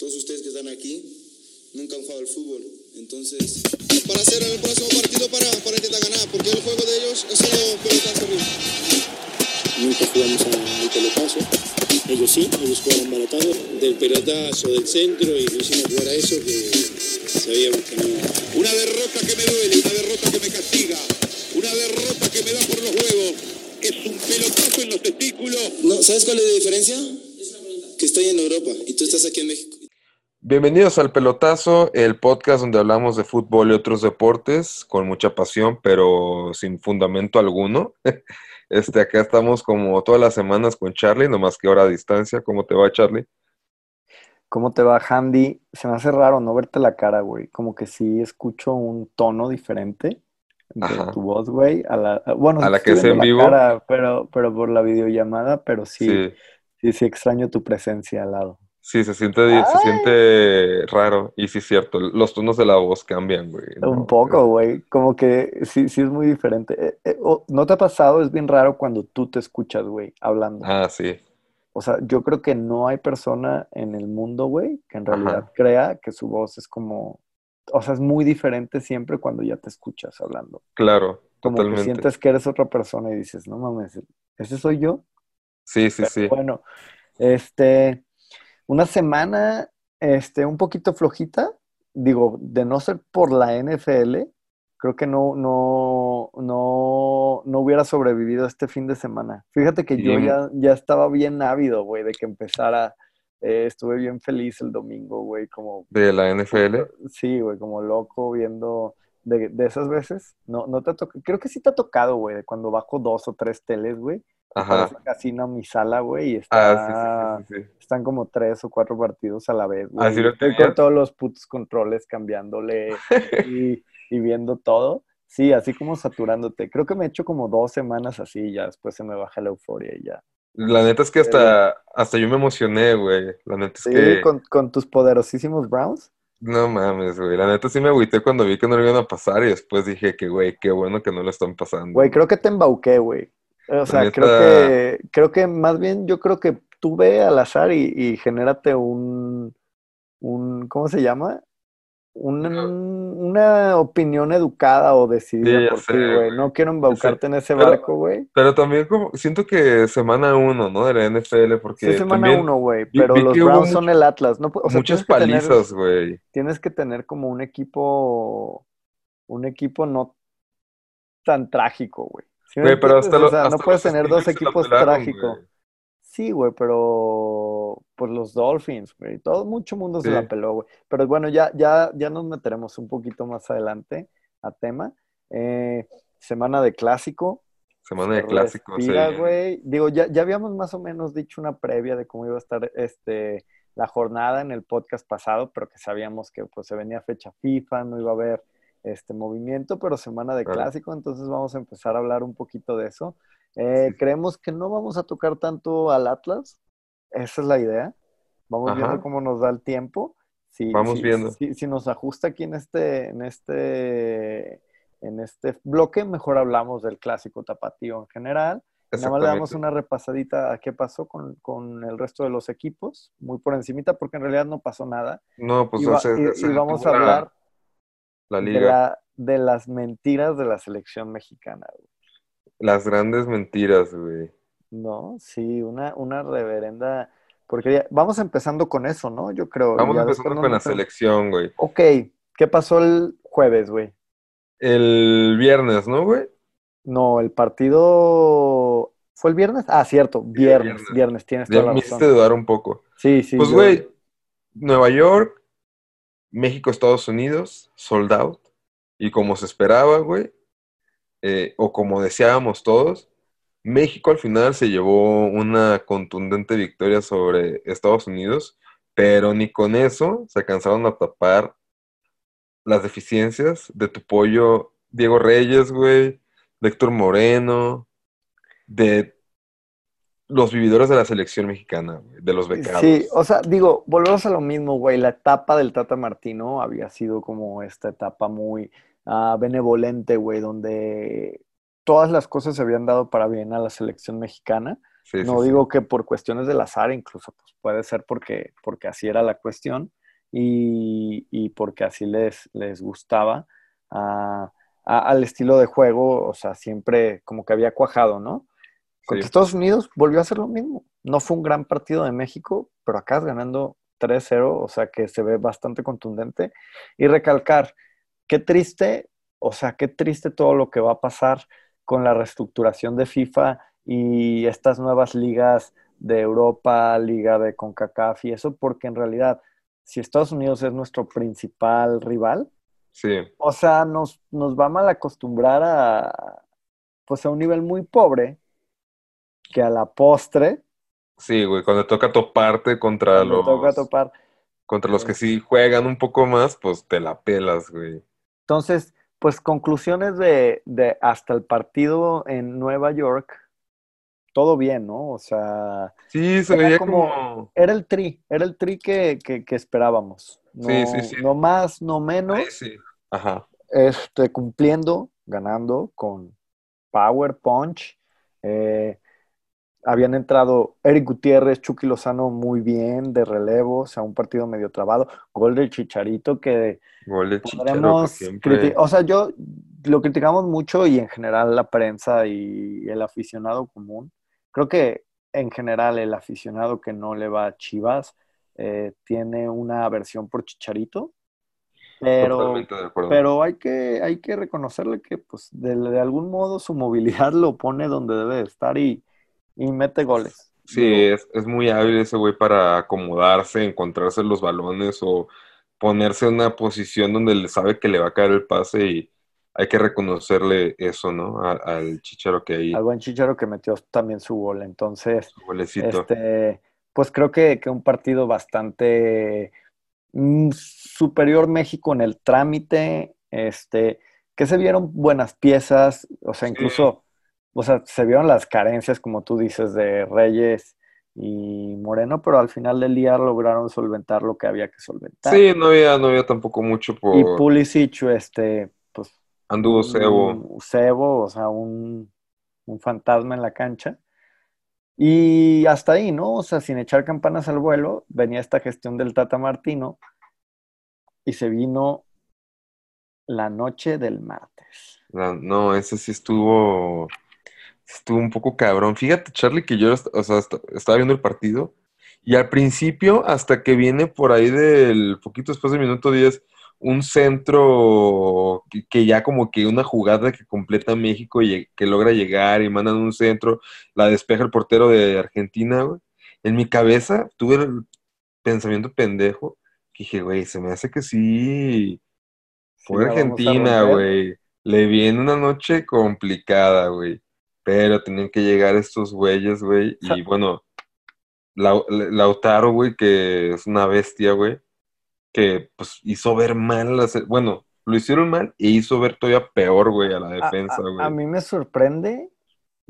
todos ustedes que están aquí nunca han jugado al fútbol. Entonces, para hacer el próximo partido para, para intentar ganar, porque el juego de ellos es solo pelotazo arriba. Nunca jugamos al pelotazo. Ellos sí, ellos jugaron balotado. Del pelotazo, del centro, y lo hicimos jugar a eso que sabíamos que no. Una derrota que me duele, una derrota que me castiga, una derrota que me da por los huevos. Es un pelotazo en los testículos. No, ¿Sabes cuál es la diferencia? Que estoy en Europa y tú estás aquí en México. Bienvenidos al Pelotazo, el podcast donde hablamos de fútbol y otros deportes con mucha pasión, pero sin fundamento alguno. Este, acá estamos como todas las semanas con Charlie, nomás que ahora a distancia. ¿Cómo te va, Charlie? ¿Cómo te va, Handy? Se me hace raro no verte la cara, güey. Como que sí escucho un tono diferente de Ajá. tu voz, güey. A la, a- bueno, A la que es en la vivo. cara, pero, pero por la videollamada, pero sí, Sí, sí, sí extraño tu presencia al lado. Sí, se siente, se siente raro. Y sí, es cierto, los tonos de la voz cambian, güey. ¿no? Un poco, güey. Como que sí, sí es muy diferente. Eh, eh, ¿No te ha pasado? Es bien raro cuando tú te escuchas, güey, hablando. Ah, sí. O sea, yo creo que no hay persona en el mundo, güey, que en Ajá. realidad crea que su voz es como, o sea, es muy diferente siempre cuando ya te escuchas hablando. Claro, Como que totalmente. sientes que eres otra persona y dices, no mames, ¿ese soy yo? Sí, sí, Pero sí. Bueno, este, una semana, este, un poquito flojita, digo, de no ser por la NFL, creo que no, no, no, no hubiera sobrevivido este fin de semana. Fíjate que yo Sí. ya, ya estaba bien ávido, güey, de que empezara. Eh, estuve bien feliz el domingo, güey, como, De la NFL. sí, güey, como loco viendo de, de esas veces. No, no te ha tocado, creo que sí te ha tocado, güey, cuando bajo dos o tres teles, güey. Ajá. Parece casino mi sala, güey, y está, Ah, sí, sí, están como tres o cuatro partidos a la vez, güey. Así lo tenía. con todos los putos controles cambiándole y, y viendo todo. Sí, así como saturándote. Creo que me he hecho como dos semanas así y ya después se me baja la euforia y ya. La neta es que hasta, hasta yo me emocioné, güey. La neta es Sí, que... con, con tus poderosísimos Browns. No mames, güey. La neta sí me agüité cuando vi que no lo iban a pasar y después dije que, güey, qué bueno que no lo están pasando. Güey, creo que te embauqué, güey. O sea, neta- creo que, creo que más bien yo creo que tú ve al azar y, y genérate un, un, ¿cómo se llama? Un- una opinión educada o Sí, decidida ya por ti, güey. No quiero embaucarte en ese Pero- barco, güey. Pero también como, siento que semana uno, ¿no? De la NFL, porque Sí, semana también uno, güey. Pero vi los Browns mucho- son el Atlas. No, o sea, muchas palizas, güey. tienes que tener como un equipo, un equipo no tan trágico, güey. ¿Sí me Güey, pero hasta O sea, hasta no puedes tener dos equipos trágicos. Sí, güey, pero pues los Dolphins, güey, todo mucho mundo se la peló, güey. Pero bueno, ya, ya, ya nos meteremos un poquito más adelante a tema. Eh, semana de clásico. Semana de se clásicos, respira, sí. güey. Digo, ya, ya habíamos más o menos dicho una previa de cómo iba a estar este, la jornada en el podcast pasado, pero que sabíamos que pues se venía fecha FIFA, no iba a haber este movimiento, pero semana de Claro. clásico, entonces vamos a empezar a hablar un poquito de eso. Eh, creemos que no vamos a tocar tanto al Atlas, esa es la idea. Vamos Ajá. viendo cómo nos da el tiempo. Si, Vamos si- viendo. Si, si nos ajusta aquí en este, en este, en este bloque, mejor hablamos del clásico tapatío en general. Nada más le damos una repasadita a qué pasó con, con el resto de los equipos, muy por encimita, porque en realidad no pasó nada. No, pues y, va- y- vamos a detuvo la- la de, liga. la- de las mentiras de la selección mexicana. güey. Las grandes mentiras, güey. No, sí, una, una reverenda. Porque ya- vamos empezando con eso, ¿no? Yo creo. Vamos empezando con la selección, güey. Ok, ¿qué pasó el jueves, güey? El viernes, ¿no, güey? No, el partido. ¿Fue el viernes? Ah, cierto, viernes, viernes. viernes, tienes Ya toda la me razón. hiciste dudar un poco. Sí, sí. Pues, yo- güey, Nueva York, México, Estados Unidos, sold out. Y como se esperaba, güey, eh, o como deseábamos todos, México al final se llevó una contundente victoria sobre Estados Unidos, pero ni con eso se alcanzaron a tapar las deficiencias de tu pollo Diego Reyes, güey, de Héctor Moreno, de los vividores de la selección mexicana, de los becados. Sí, o sea, digo, volvemos a lo mismo, güey. La etapa del Tata Martino había sido como esta etapa muy ah, benevolente, güey, donde todas las cosas se habían dado para bien a la selección mexicana. Sí, No sí. digo que por cuestiones del azar, incluso pues puede ser porque, porque así era la cuestión y, y porque así les, les gustaba ah, a- al estilo de juego, o sea, siempre como que había cuajado, ¿no? Contra Sí. Estados Unidos volvió a hacer lo mismo. No fue un gran partido de México, pero acá es ganando 3-0, o sea que se ve bastante contundente. Y recalcar, qué triste, o sea, qué triste todo lo que va a pasar con la reestructuración de FIFA y estas nuevas ligas de Europa, liga de CONCACAF y eso, porque en realidad, si Estados Unidos es nuestro principal rival, Sí, o sea, nos, nos va a mal acostumbrar a, pues a un nivel muy pobre, que a la postre, sí, güey. Cuando toca toparte contra los, toca topar. contra los que sí juegan un poco más, pues te la pelas, güey. Entonces, pues conclusiones de, de hasta el partido en Nueva York, todo bien, ¿no? O sea, Sí, se veía como- como... era el tri, era el tri que, que- que esperábamos. No, Sí, sí, sí. no más, no menos. Ahí sí. Ajá. este, cumpliendo, ganando con Power Punch. Eh, habían entrado Eric Gutiérrez, Chucky Lozano muy bien de relevo, o sea, un partido medio trabado. Gol del Chicharito que Gol de podremos siempre... O sea, yo lo criticamos mucho y en general la prensa y el aficionado común. Creo que en general el aficionado que no le va a Chivas eh, tiene una aversión por Chicharito. Pero, pero hay que, hay que reconocerle que pues de, de algún modo su movilidad lo pone donde debe de estar y, y mete goles. Sí, es, es muy hábil ese güey para acomodarse, encontrarse los balones o ponerse en una posición donde le sabe que le va a caer el pase y hay que reconocerle eso, ¿no? A- al Chicharo que ahí, al buen Chicharo que metió también su gol. Entonces, su golecito. este, pues creo que, que un partido bastante mm, superior México en el trámite, este, que se vieron buenas piezas, o sea, Sí. O sea, se vieron las carencias, como tú dices, de Reyes y Moreno, pero al final del día lograron solventar lo que había que solventar. Sí, no había, no había tampoco mucho por Y Pulisic, este, pues anduvo cebo. cebo, o sea, un, un fantasma en la cancha. Y hasta ahí, ¿no? O sea, sin echar campanas al vuelo, venía esta gestión del Tata Martino y se vino la noche del martes. No, ese sí estuvo, estuvo un poco cabrón. Fíjate, Charlie, que yo, o sea, est- estaba viendo el partido y al principio, hasta que viene por ahí del poquito después del minuto 10, un centro que, que ya como que una jugada que completa México y que logra llegar y mandan un centro, la despeja el portero de Argentina, güey. En mi cabeza tuve el pensamiento pendejo que dije, güey, se me hace que sí. Fue Argentina, güey. Le viene una noche complicada, güey. Pero tenían que llegar estos güeyes, güey. Y bueno, Lau- Lautaro, güey, que es una bestia, güey. Que pues hizo ver mal las... Bueno, lo hicieron mal e hizo ver todavía peor, güey, a la A- defensa, a, güey. a mí me sorprende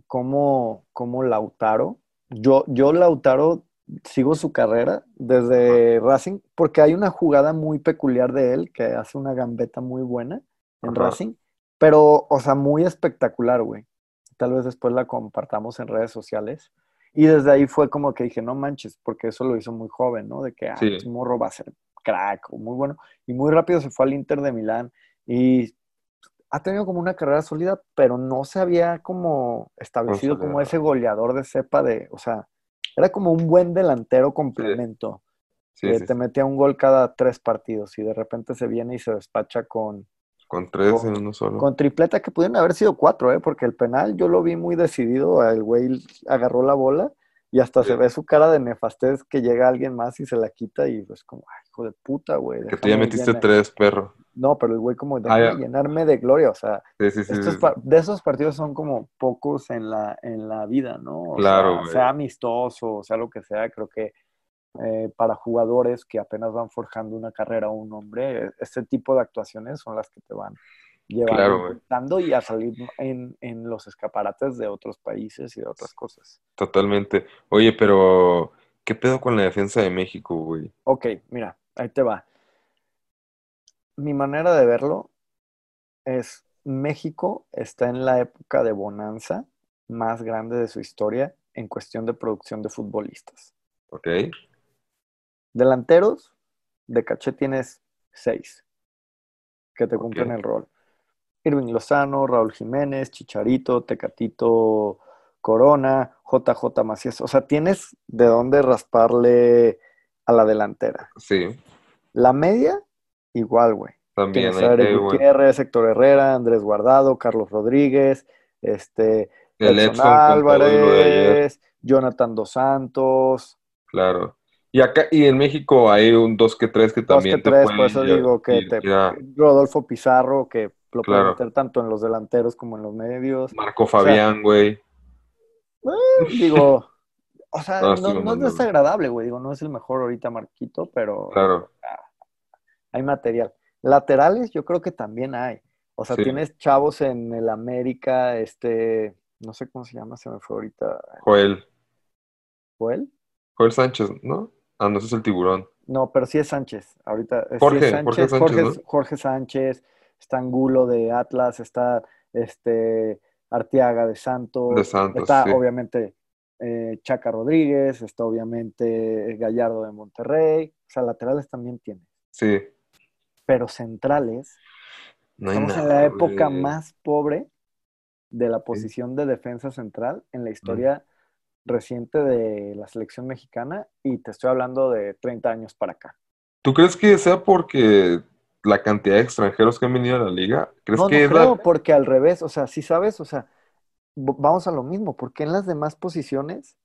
cómo, cómo Lautaro, yo, yo Lautaro sigo su carrera desde Racing, porque hay una jugada muy peculiar de él que hace una gambeta muy buena en Ajá. Racing, pero, o sea, muy espectacular, güey. Tal vez después la compartamos en redes sociales. Y desde ahí fue como que dije, no manches, porque eso lo hizo muy joven, ¿no? De que, ah, Sí. este morro va a ser crack o muy bueno. Y muy rápido se fue al Inter de Milán y ha tenido como una carrera sólida, pero no se había como establecido como ese goleador de cepa de, o sea, era como un buen delantero complemento, Sí, que te metía un gol cada tres partidos y de repente se viene y se despacha con, Con tres con- en uno solo. con tripleta que pudieron haber sido cuatro, ¿eh? porque el penal yo lo vi muy decidido, el güey agarró la bola y hasta Sí. se ve su cara de nefastez que llega alguien más y se la quita y pues como, ay, hijo de puta, güey. Que tú ya metiste llenar". tres, perro. No, pero el güey como, Ah, déjame ya. llenarme de gloria, o sea, Sí, sí, estos de esos partidos son como pocos en la, en la vida, ¿no? O Claro, sea, güey. sea amistoso, sea lo que sea, creo que eh, para jugadores que apenas van forjando una carrera o un nombre, este tipo de actuaciones son las que te van llevando Claro, y a salir en, en los escaparates de otros países y de otras cosas. Totalmente. Oye, pero ¿qué pedo con la defensa de México, güey? Ok, mira, ahí te va. Mi manera de verlo es México está en la época de bonanza más grande de su historia en cuestión de producción de futbolistas. Ok. Delanteros, de caché tienes seis que te cumplen el rol. Irving Lozano, Raúl Jiménez, Chicharito, Tecatito Corona, JJ Macías. O sea, tienes de dónde rasparle a la delantera. Sí, La media, igual, güey. también. Tienes a Eric bueno, Gutiérrez, Héctor Herrera, Andrés Guardado, Carlos Rodríguez, este, el Edson. Álvarez, Jonathan Dos Santos. Claro. Y acá, y en México hay un 2 que 3 que Dos también que te tres, pueden por eso ir- digo que ir- te- Rodolfo Pizarro, que lo puede meter tanto en los delanteros como en los medios. Marco Fabián, güey. Digo, o sea, No, no, es desagradable, güey. Digo, no es el mejor ahorita Marquito, pero Claro. hay material. Laterales, yo creo que también hay. O sea, Sí. tienes chavos en el América, este, no sé cómo se llama, se me fue ahorita. Joel. ¿Joel? Joel Sánchez, ¿no? Ah, no, ese es el tiburón. No, pero sí es Sánchez. Ahorita sí es Jorge, Sánchez, Jorge Sánchez, Jorge, ¿no? Jorge Sánchez, está Angulo de Atlas, está este Arteaga de Santos, De Santos, está sí. obviamente eh, Chaca Rodríguez, está obviamente Gallardo de Monterrey, o sea, laterales también tiene, Sí. pero centrales, No estamos en la época más pobre de la posición de defensa central en la historia reciente de la selección mexicana y te estoy hablando de 30 años para acá. ¿Tú crees que sea porque la cantidad de extranjeros que han venido a la liga? ¿Crees No, que no es la- creo, porque al revés, o sea, sí sabes, o sea, vamos a lo mismo, porque en las demás posiciones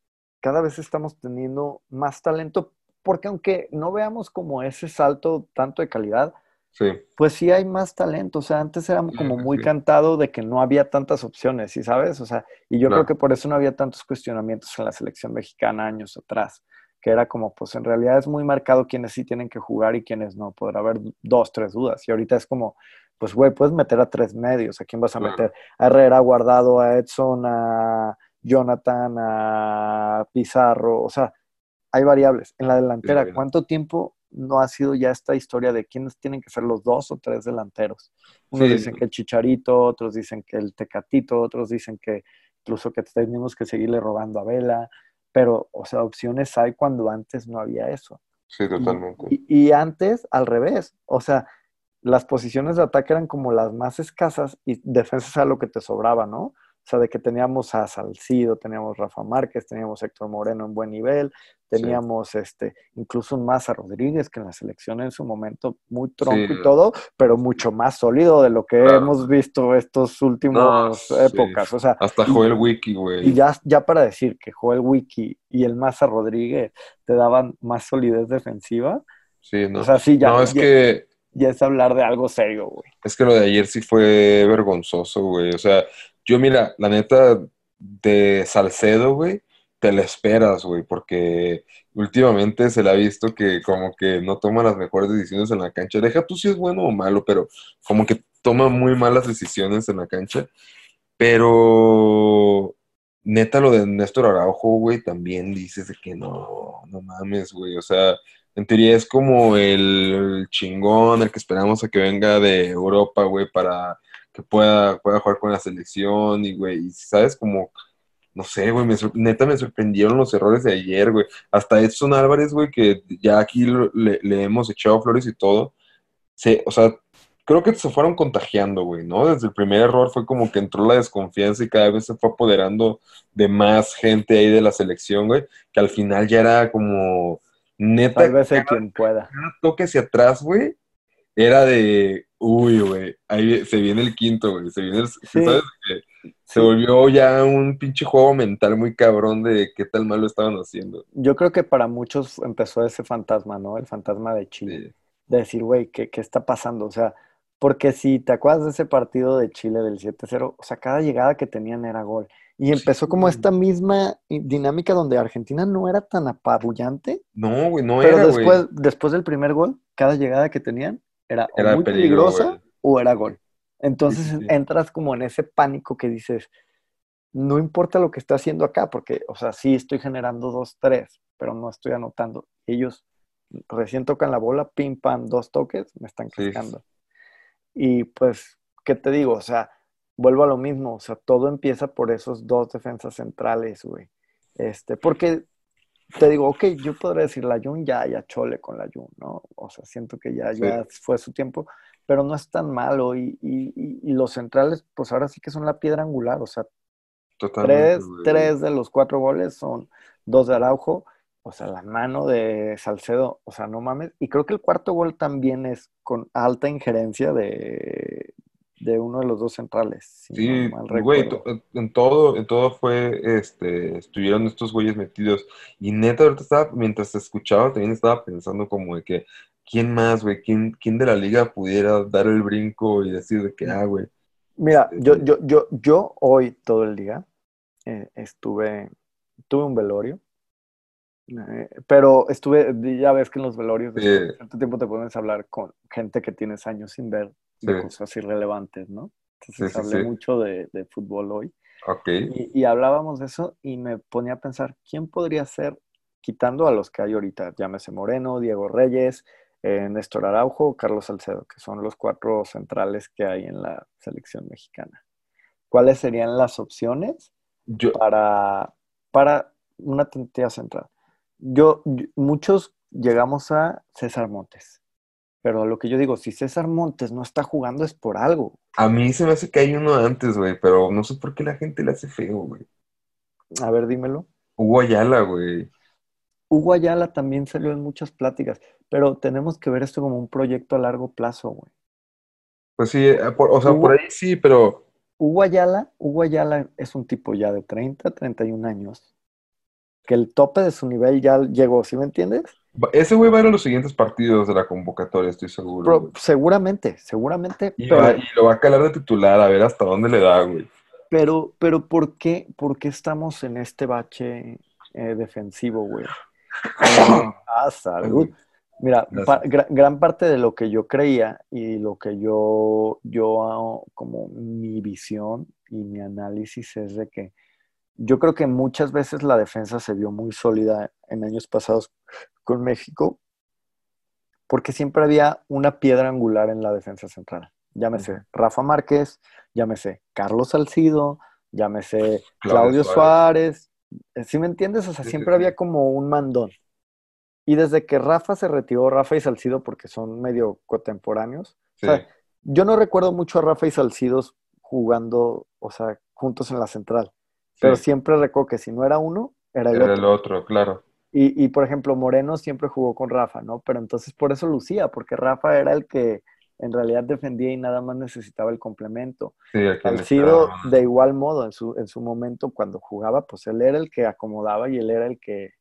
cada vez estamos teniendo más talento, porque aunque no veamos como ese salto tanto de calidad, Sí, pues sí hay más talento, o sea, antes era como sí, muy sí. cantado de que no había tantas opciones, ¿sí sabes? O sea, y yo creo que por eso no había tantos cuestionamientos en la selección mexicana años atrás, que era como, pues en realidad es muy marcado quienes sí tienen que jugar y quienes no, podrá haber dos, tres dudas, y ahorita es como, pues güey, puedes meter a tres medios, ¿a quién vas a Claro. meter? A Herrera, a Guardado, a Edson, a Jonathan, a Pizarro, o sea, hay variables. En la delantera. ¿cuánto tiempo no ha sido ya esta historia de quiénes tienen que ser los dos o tres delanteros? Unos Sí. dicen que el Chicharito, otros dicen que el Tecatito, otros dicen que incluso que tenemos que seguirle robando a Vela, pero, o sea, opciones hay cuando antes no había eso. sí, totalmente. Y, y antes, al revés, o sea, las posiciones de ataque eran como las más escasas y defensas era lo que te sobraba, ¿no? O sea, de que teníamos a Salcido, teníamos Rafa Márquez, teníamos Héctor Moreno en buen nivel, teníamos este, incluso un Maza Rodríguez, que en la selección en su momento muy tronco Sí. y todo, pero mucho más sólido de lo que Claro. hemos visto estos últimos No, sí. épocas. O sea, Hasta y- Joel Wiki, güey. y ya, ya para decir que Joel Wiki y el Maza Rodríguez te daban más solidez defensiva, Sí, no. o sea, sí, ya, no, es ya, que ya es hablar de algo serio, güey. Es que lo de ayer sí fue vergonzoso, güey. O sea, yo mira, la neta de Salcedo, güey, te la esperas, güey, porque últimamente se le ha visto que como que no toma las mejores decisiones en la cancha. Deja tú si es bueno o malo, pero como que toma muy malas decisiones en la cancha. Pero neta lo de Néstor Araujo, güey, también dices de que no, no mames, güey. O sea, en teoría es como el chingón, el que esperamos a que venga de Europa, güey, para que pueda, pueda jugar con la selección y, güey, y, ¿sabes? Como, no sé, güey, me neta me sorprendieron los errores de ayer, güey. Hasta Edson Álvarez, güey, que ya aquí lo- le, le hemos echado flores y todo. Se, o sea, creo que se fueron contagiando, güey, ¿no? Desde el primer error fue como que entró la desconfianza y cada vez se fue apoderando de más gente ahí de la selección, güey, que al final ya era como neta Tal vez hay cada- quien pueda. cada toque hacia atrás, güey, era de, uy, güey, ahí se viene el quinto, güey, se viene el, Sí. ¿sabes? Se volvió ya un pinche juego mental muy cabrón de qué tal mal lo estaban haciendo. Yo creo que para muchos empezó ese fantasma, ¿no? El fantasma de Chile. Sí, De decir, güey, ¿qué, ¿qué está pasando? O sea, porque si te acuerdas de ese partido de Chile del 7-0, o sea, cada llegada que tenían era gol. Y empezó como esta misma dinámica donde Argentina no era tan apabullante, No, güey, no pero era, güey. después, después del primer gol, cada llegada que tenían era, o muy peligro, peligrosa güey. o era gol. Entonces Sí, sí, sí. entras como en ese pánico que dices, no importa lo que esté haciendo acá, porque, o sea, sí estoy generando dos, tres, pero no estoy anotando. Ellos recién tocan la bola, pim, pam, dos toques, me están Sí. cascando. Y pues, ¿qué te digo? O sea, vuelvo a lo mismo, o sea, todo empieza por esos dos defensas centrales, güey. Este, porque te digo, ok, yo podría decir la Jun, ya, ya chole con la Jun, ¿no? O sea, siento que ya, ya fue su tiempo, pero no es tan malo. Y, y, y, los centrales, pues ahora sí que son la piedra angular, o sea, tres, tres de los cuatro goles son dos de Araujo, o sea, la mano de Salcedo, o sea, no mames. Y creo que el cuarto gol también es con alta injerencia de, de uno de los dos centrales. sí, güey, en todo, en todo fue, este, estuvieron estos güeyes metidos. Y neta, ahorita estaba, mientras escuchaba, también estaba pensando como de que, ¿quién más, güey? ¿Quién, ¿Quién de la liga pudiera dar el brinco y decir de que, ah, güey? Mira, este, yo, yo, yo, yo hoy todo el día eh, estuve, tuve un velorio. Eh, pero estuve, ya ves que en los velorios de cierto tiempo te pones a hablar con gente que tienes años sin ver de cosas irrelevantes, ¿no? Entonces hablé mucho de, fútbol hoy. Y, hablábamos de eso y me ponía a pensar, ¿quién podría ser, quitando a los que hay ahorita, llámese Moreno, Diego Reyes, eh, Néstor Araujo, Carlos Salcedo, que son los cuatro centrales que hay en la selección mexicana? ¿Cuáles serían las opciones para, para una tentilla central? yo, muchos llegamos a César Montes. Pero lo que yo digo, si César Montes no está jugando es por algo. A mí se me hace que hay uno antes, güey, pero no sé por qué la gente le hace feo, güey. A ver, dímelo. Hugo Ayala, güey. Hugo Ayala también salió en muchas pláticas, pero tenemos que ver esto como un proyecto a largo plazo, güey. Pues sí, eh, o sea, por ahí sí, pero... Hugo Ayala, Hugo Ayala es un tipo ya de 30, 31 años, que el tope de su nivel ya llegó, ¿sí me entiendes? Ese güey va a ir a los siguientes partidos de la convocatoria, estoy seguro. seguramente, seguramente. Y, lo va a calar de titular, a ver hasta dónde le da, güey. Pero, pero ¿por qué, por qué estamos en este bache eh, defensivo, güey? ah, salud. Mira, gran, parte de lo que yo creía y lo que yo, yo, como mi visión y mi análisis es de que yo creo que muchas veces la defensa se vio muy sólida en años pasados con México, porque siempre había una piedra angular en la defensa central. Llámese Rafa Márquez, llámese Carlos Salcido, llámese Claudio, Suárez. Eh, ¿Sí me entiendes? O sea, siempre había como un mandón. Y desde que Rafa se retiró, Rafa y Salcido, porque son medio contemporáneos, o sea, yo no recuerdo mucho a Rafa y Salcido jugando, o sea, juntos en la central. Pero siempre recuerdo que si no era uno, era el era otro. el otro, claro. Y, y, por ejemplo, Moreno siempre jugó con Rafa, ¿no? Pero entonces por eso lucía, porque Rafa era el que en realidad defendía y nada más necesitaba el complemento. Sí, sido de igual modo en su, en su momento cuando jugaba, pues él era el que acomodaba y él era el que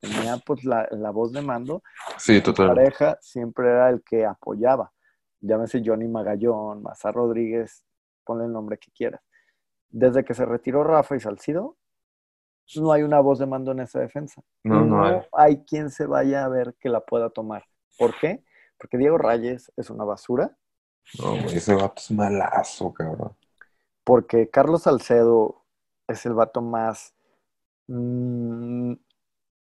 tenía pues la, la voz de mando. Sí, total. pareja siempre era el que apoyaba. Llámese Johnny Magallón, Mazar Rodríguez, ponle el nombre que quieras desde que se retiró Rafa y Salcido, no hay una voz de mando en esa defensa. No, no, hay. quien se vaya a ver que la pueda tomar. ¿Por qué? Porque Diego Reyes es una basura. No, ese vato es malazo, cabrón. Porque Carlos Salcedo es el vato más mm,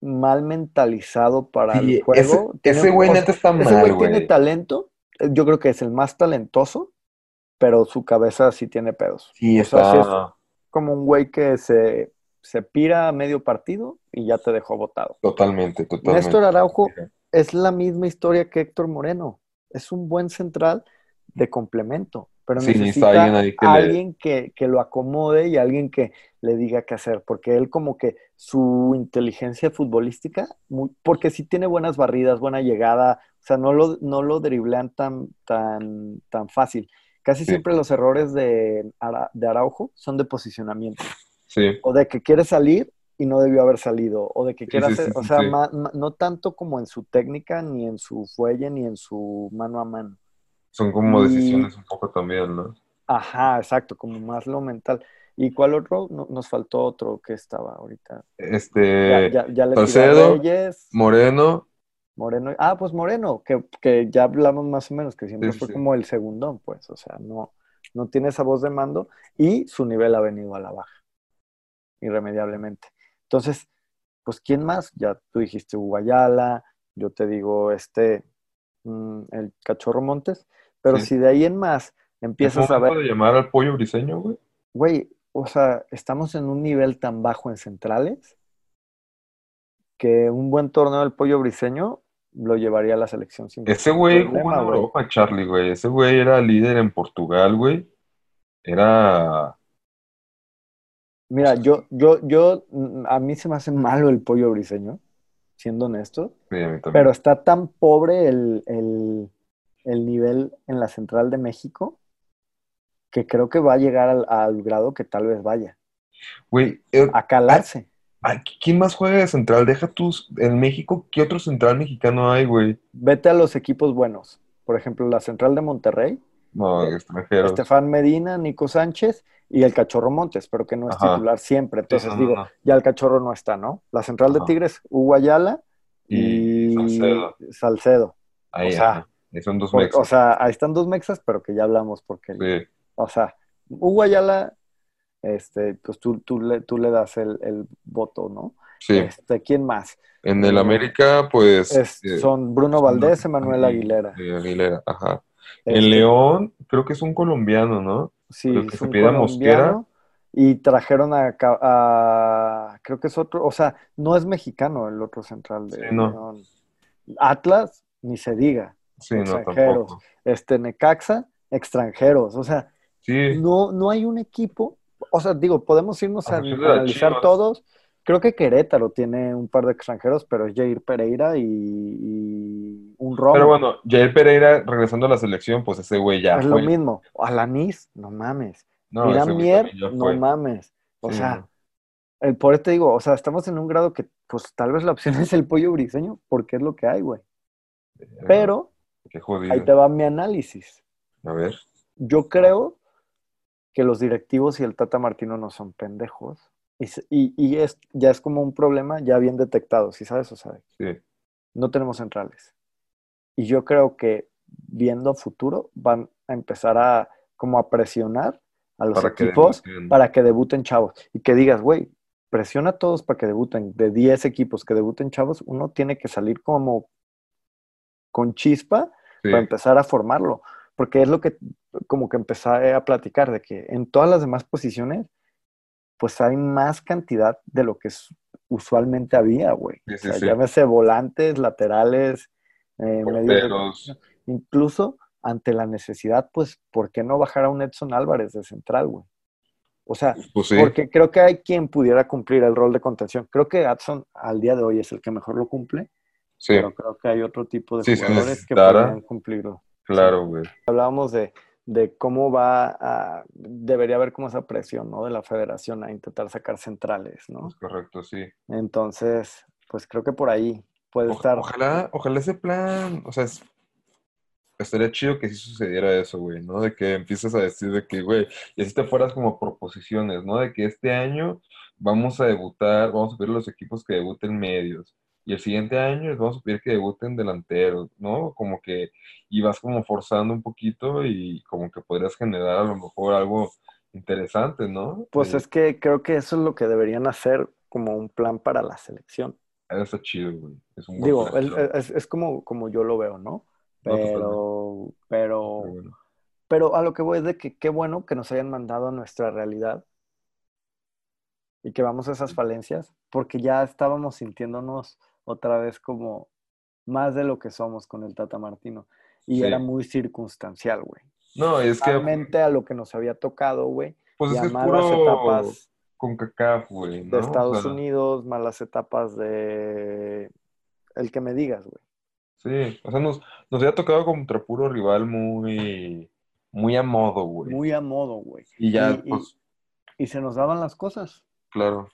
mal mentalizado para el juego. Ese güey neta está mal, Ese güey tiene talento. Yo creo que es el más talentoso, pero su cabeza sí tiene pedos. Sí, está... como un güey que se, se pira a medio partido y ya te dejó botado. Totalmente, totalmente. Néstor Araujo es la misma historia que Héctor Moreno. Es un buen central de complemento, pero necesita alguien, que, que, lo acomode y alguien que le diga qué hacer, porque él como que su inteligencia futbolística, porque sí tiene buenas barridas, buena llegada, o sea, no lo, no lo driblean tan, tan, tan fácil. Casi siempre los errores de, de Araujo son de posicionamiento. Sí. O de que quiere salir y no debió haber salido. O de que quiere hacer, o sea, no tanto como en su técnica, ni en su fuelle, ni en su mano a mano. Son como decisiones un poco también, ¿no? Ajá, exacto, como más lo mental. ¿Y cuál otro? nos faltó otro que estaba ahorita. Este. Ya, ya, Moreno Moreno, ah, pues Moreno, que, ya hablamos más o menos, que siempre fue como el segundón, pues, o sea, no, no tiene esa voz de mando y su nivel ha venido a la baja, irremediablemente. Entonces, pues, ¿quién más? Ya tú dijiste Guayala, yo te digo este, mm, el Cachorro Montes, pero si de ahí en más empiezas a ver... de llamar al pollo briseño, güey? Güey, o sea, estamos en un nivel tan bajo en centrales que un buen torneo del pollo briseño lo llevaría a la selección sin Ese güey jugó en. Europa, Charlie, güey. Ese güey era líder en Portugal, güey. Era. Mira, yo, yo, yo, a mí se me hace malo el pollo briseño, siendo honesto, Sí, a mí también. pero está tan pobre el, el, el nivel en la Central de México que creo que va a llegar al, al grado que tal vez vaya, Güey, eh, a calarse. ay, ¿quién más juega de central? Deja tus. En México, ¿qué otro central mexicano hay, güey? Vete a los equipos buenos. Por ejemplo, la Central de Monterrey, No, extranjeros. Estefan Medina, Nico Sánchez y el Cachorro Montes, pero que no es Ajá. titular siempre. Entonces digo, ya el Cachorro no está, ¿no? La Central de. Tigres, Hugo Ayala Y y, Salcedo. Salcedo. Ahí, o sea. Y son dos Por- mexas. o sea, ahí están dos mexas, pero que ya hablamos porque, Sí, o sea, Hugo Ayala, este, pues tú, tú, le, tú le das el, el voto, ¿no? sí. Este, ¿quién más? En el eh, América, pues. Es- eh, son Bruno Valdés, Emanuel y- Aguilera. y Aguilera, ajá. Este, En León, creo que es un colombiano, ¿no? Sí, que es un colombiano. Y trajeron a, a- creo que es otro, o sea, no es mexicano el otro central de Sí, no. Atlas, ni se diga. Sí, Extranjeros. Este, Necaxa, extranjeros. O sea, Sí, no, no hay un equipo, o sea, digo, podemos irnos A a, analizar todos. Creo que Querétaro tiene un par de extranjeros, pero es Jair Pereira y, y un Romo. pero bueno, Jair Pereira regresando a la selección, pues ese güey ya es fue. lo mismo. Alanis, no mames. No, Irán ese güey Mier, también ya no mames. O Sí, sea, el, por eso te digo, o sea, estamos en un grado que, pues tal vez la opción es el pollo briseño, porque es lo que hay, güey. Pero Qué ahí te va mi análisis. A ver. Yo creo que los directivos y el Tata Martino no son pendejos. Y, y, es, ya es como un problema ya bien detectado, si sabes o sabes. Sí. No tenemos centrales. Y yo creo que viendo futuro van a empezar a como a presionar a los Para equipos para que debuten chavos. Y que digas, güey, presiona a todos para que debuten. De 10 equipos que debuten chavos, uno tiene que salir como con chispa Sí. para empezar a formarlo. Porque es lo que como que empecé a platicar, de que en todas las demás posiciones, pues hay más cantidad de lo que usualmente había, güey. Sí, o sí, sea, sí. llámese volantes, laterales, eh, medios incluso ante la necesidad, pues, ¿por qué no bajar a un Edson Álvarez de central, güey? O sea, Pues sí. porque creo que hay quien pudiera cumplir el rol de contención. Creo que Edson al día de hoy es el que mejor lo cumple, Sí, pero creo que hay otro tipo de jugadores que podrían cumplirlo. claro, güey. Hablábamos de, de cómo va a, debería haber como esa presión, ¿no? De la federación a intentar sacar centrales, ¿no? Es correcto, sí. Entonces, pues creo que por ahí puede O- estar. Ojalá, ojalá ese plan, o sea, es- estaría chido que sí sucediera eso, güey, ¿no? De que empieces a decir de que, güey, y así te fueras como proposiciones, ¿no? De que este año vamos a debutar, vamos a a los equipos que debuten medios, y el siguiente año les vamos a pedir que debuten delanteros, ¿no? Como que, y vas como forzando un poquito y como que podrías generar a lo mejor algo interesante, ¿no? Pues Eh, es que creo que eso es lo que deberían hacer como un plan para la selección. eso está chido, güey. Es un Digo, es, es- como, como yo lo veo, ¿no? No, Pero, pero, Pero bueno. pero a lo que voy es de que qué bueno que nos hayan mandado a nuestra realidad y que vamos a esas falencias, porque ya estábamos sintiéndonos otra vez como más de lo que somos con el Tata Martino. Y Sí. era muy circunstancial, güey. No, es que, Realmente a lo que nos había tocado, güey. pues y es que es malas puro etapas con CACAF, güey, de Estados sea, Unidos, malas etapas de el que me digas, güey. Sí, o sea, nos, nos había tocado contra puro rival muy, muy a modo, güey. Muy a modo, güey. Y ya, y- y- pues, Y se nos daban las cosas. claro.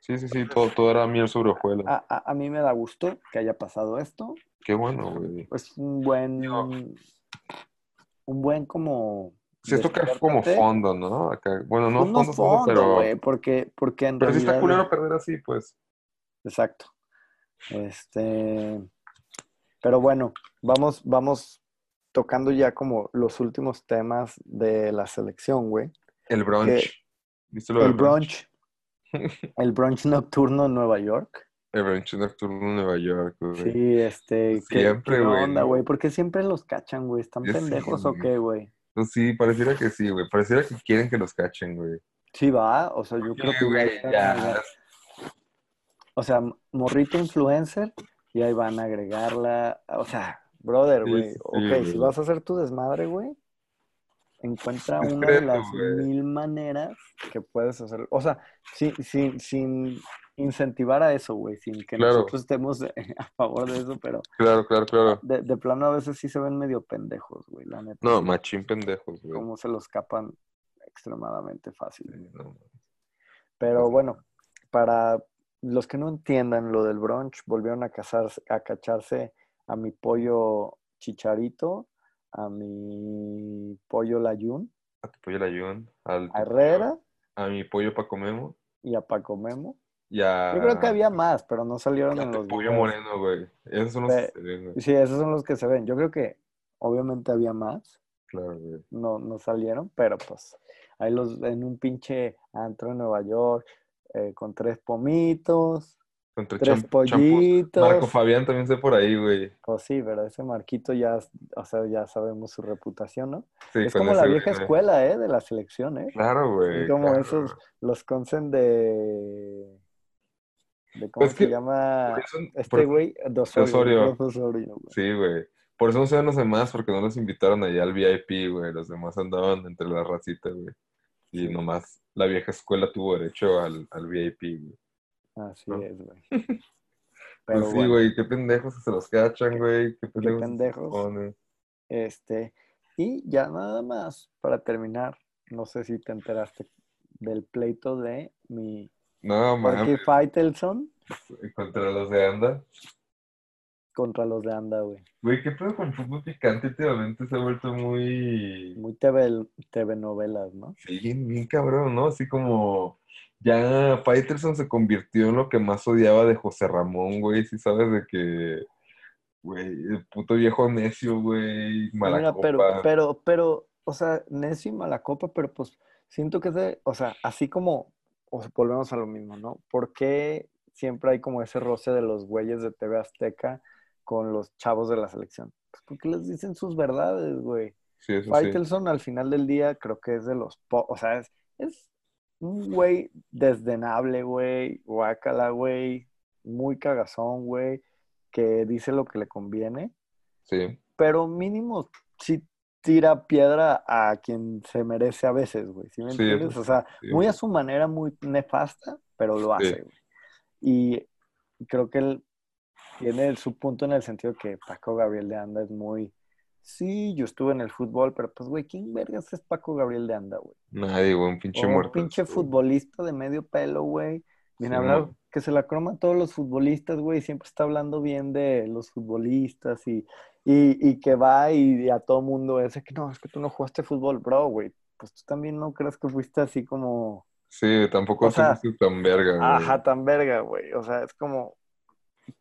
Sí, sí, sí, todo, todo era miel sobre hojuelas. A, a- a mí me da gusto que haya pasado esto. Qué bueno, güey. Es un buen, un buen como... Sí, es tocar como fondo, ¿no? Acá, bueno, no Pues fondo, fondo, fondo, pero, porque, porque en pero sí está culero perder así, pues. Exacto. Este, pero bueno, vamos, vamos tocando ya como los últimos temas de la selección, güey. El brunch. Que- ¿Viste lo El del brunch, el brunch nocturno en Nueva York. El brunch nocturno en Nueva York, güey. Sí, este, ¿qué, Siempre, qué güey, onda, güey? ¿Por qué siempre los cachan, güey? ¿Están sí, pendejos o qué, güey? Pues sí, pareciera que sí, güey. Pareciera que quieren que los cachen, güey. Sí va, o sea, yo creo que güey, ya. O sea, morrito influencer y ahí van a agregarla. O sea, brother, Sí, güey. sí, ok, güey. si vas a hacer tu desmadre, güey, encuentra una de las mil maneras que puedes hacer. O sea, sin, sin, sin incentivar a eso, güey, sin que Claro. nosotros estemos a favor de eso, pero Claro, claro, claro. de, de plano a veces sí se ven medio pendejos, güey, la neta. No, machín pendejos, güey. Cómo se los escapan extremadamente fácil. Sí, no. Pero bueno, para los que no entiendan lo del brunch, volvieron a casarse, a cacharse a mi pollo chicharito, a mi pollo layún, A tu pollo Layún, al a Herrera a mi pollo Paco Memo y a Paco Memo. y a... Yo creo que había más, pero no salieron en los pollo videos. moreno, güey. Esos son los Pe- que se ven, güey. Sí, esos son los que se ven. Yo creo que obviamente había más, Claro, güey. no, no salieron, pero pues ahí los en un pinche antro en Nueva York eh, con tres pomitos, Contra tres pollitos. Marco Fabián también sé por ahí, güey. Pues sí, pero ese Marquito ya, o sea, ya sabemos su reputación, ¿no? Sí, es como la vieja güey. escuela, ¿eh? De la selección, ¿eh? Claro, güey. como claro, esos, los consen de... de ¿Cómo Pues se que- llama? Eso- Este güey, de Osorio. Osorio, güey. Sí, güey. Por eso no se ven los demás, porque no los invitaron allá al VIP, güey. Los demás andaban entre la racita, güey. Y nomás la vieja escuela tuvo derecho al, al VIP, güey. Así ¿no? es, güey. Pero Pues sí, bueno, güey, qué pendejos se los cachan, güey. Qué pendejos. se pendejos. ponen. este... Y ya nada más, para terminar, no sé si te enteraste del pleito de mi No, mames, Faitelson contra los de Anda. contra los de Anda, güey. Güey, qué pedo con fútbol picante últimamente se ha vuelto muy... Muy TV, TV novelas, ¿no? Sí, bien, bien cabrón, ¿no? Así como ya Faitelson se convirtió en lo que más odiaba de José Ramón, güey. Si sabes de que, güey, el puto viejo necio, güey, mala pero, copa. pero, pero, o sea, necio y mala copa, pero pues siento que es de, o sea, así como, o sea, volvemos a lo mismo, ¿no? ¿Por qué siempre hay como ese roce de los güeyes de TV Azteca con los chavos de la selección? Pues porque les dicen sus verdades, güey. Sí, eso sí. Faitelson al final del día creo que es de los, o sea, es, es un güey desdenable, güey, guácala, güey, muy cagazón, güey, que dice lo que le conviene Sí, pero mínimo sí tira piedra a quien se merece a veces, güey. ¿Sí me entiendes? O sea, sí. muy a su manera, muy nefasta, pero lo Sí. hace, güey. Y creo que él tiene su punto en el sentido que Paco Gabriel de Anda es muy. Sí, yo estuve en el fútbol, pero pues, güey, ¿quién vergas es Paco Gabriel de Anda, güey? nadie, güey, un pinche Un muerto. pinche güey. futbolista de medio pelo, güey. Viene a Sí, hablar mo- que se la croma a todos los futbolistas, güey. Siempre está hablando bien de los futbolistas y, y, y que va y, a todo mundo ese que no, es que tú no jugaste fútbol, bro, güey. Pues tú también no crees que fuiste así como, Sí, tampoco O sea, tan verga, güey. ajá, tan verga, güey. O sea, es como,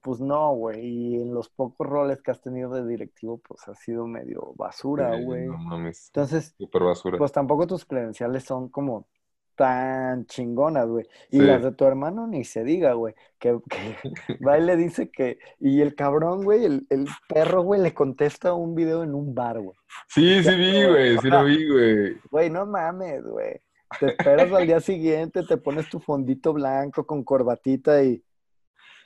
pues no, güey. Y en los pocos roles que has tenido de directivo, pues ha sido medio basura, Sí, güey. No mames. Entonces, Súper basura. pues tampoco tus credenciales son como tan chingonas, güey. Y Sí. las de tu hermano ni se diga, güey. Que, que va y le dice que. Y el cabrón, güey, el, el perro, güey, le contesta un video en un bar, güey. Sí, sí vi, güey, sí lo vi, güey. Güey, no mames, güey. Te esperas al día siguiente, te pones tu fondito blanco con corbatita y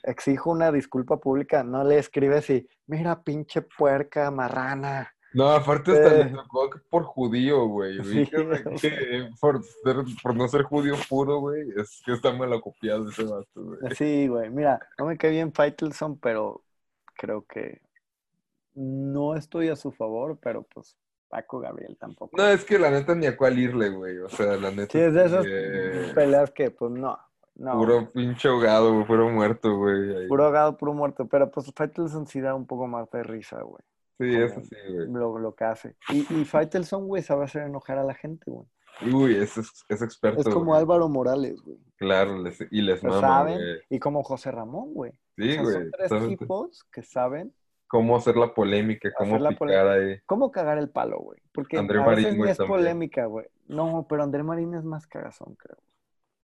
exijo una disculpa pública. No le escribes y, mira, pinche puerca, marrana. No, aparte hasta Eh. le tocó que por judío, güey. Sí, que por, ser- por no ser judío puro, güey, es que está mal acopiado ese vato, güey. Sí, güey. Mira, no me cae bien Faitelson, pero creo que no estoy a su favor, pero pues Paco Gabriel tampoco. No, es que la neta ni a cuál irle, güey. O sea, la neta. Sí, es de esas que peleas que, pues no, no. Puro pinche ahogado, güey, puro muerto, güey. Puro ahogado, puro muerto. Pero pues Faitelson sí da un poco más de risa, güey. Sí, eso sí, güey. Lo, lo que hace. Y, y Faitelson, güey, sabe hacer enojar a la gente, güey. Uy, es, es, experto. Es como güey. Álvaro Morales, güey. Claro, les- y les mama, saben. güey. Y como José Ramón, güey. O Sí, sea, güey. son tres ¿sabes tipos que saben Cómo hacer la polémica, cómo picar ahí. cómo cagar el palo, güey. Porque André a Marín, veces ni güey, es también. polémica, güey. No, pero André Marín es más cagazón, creo.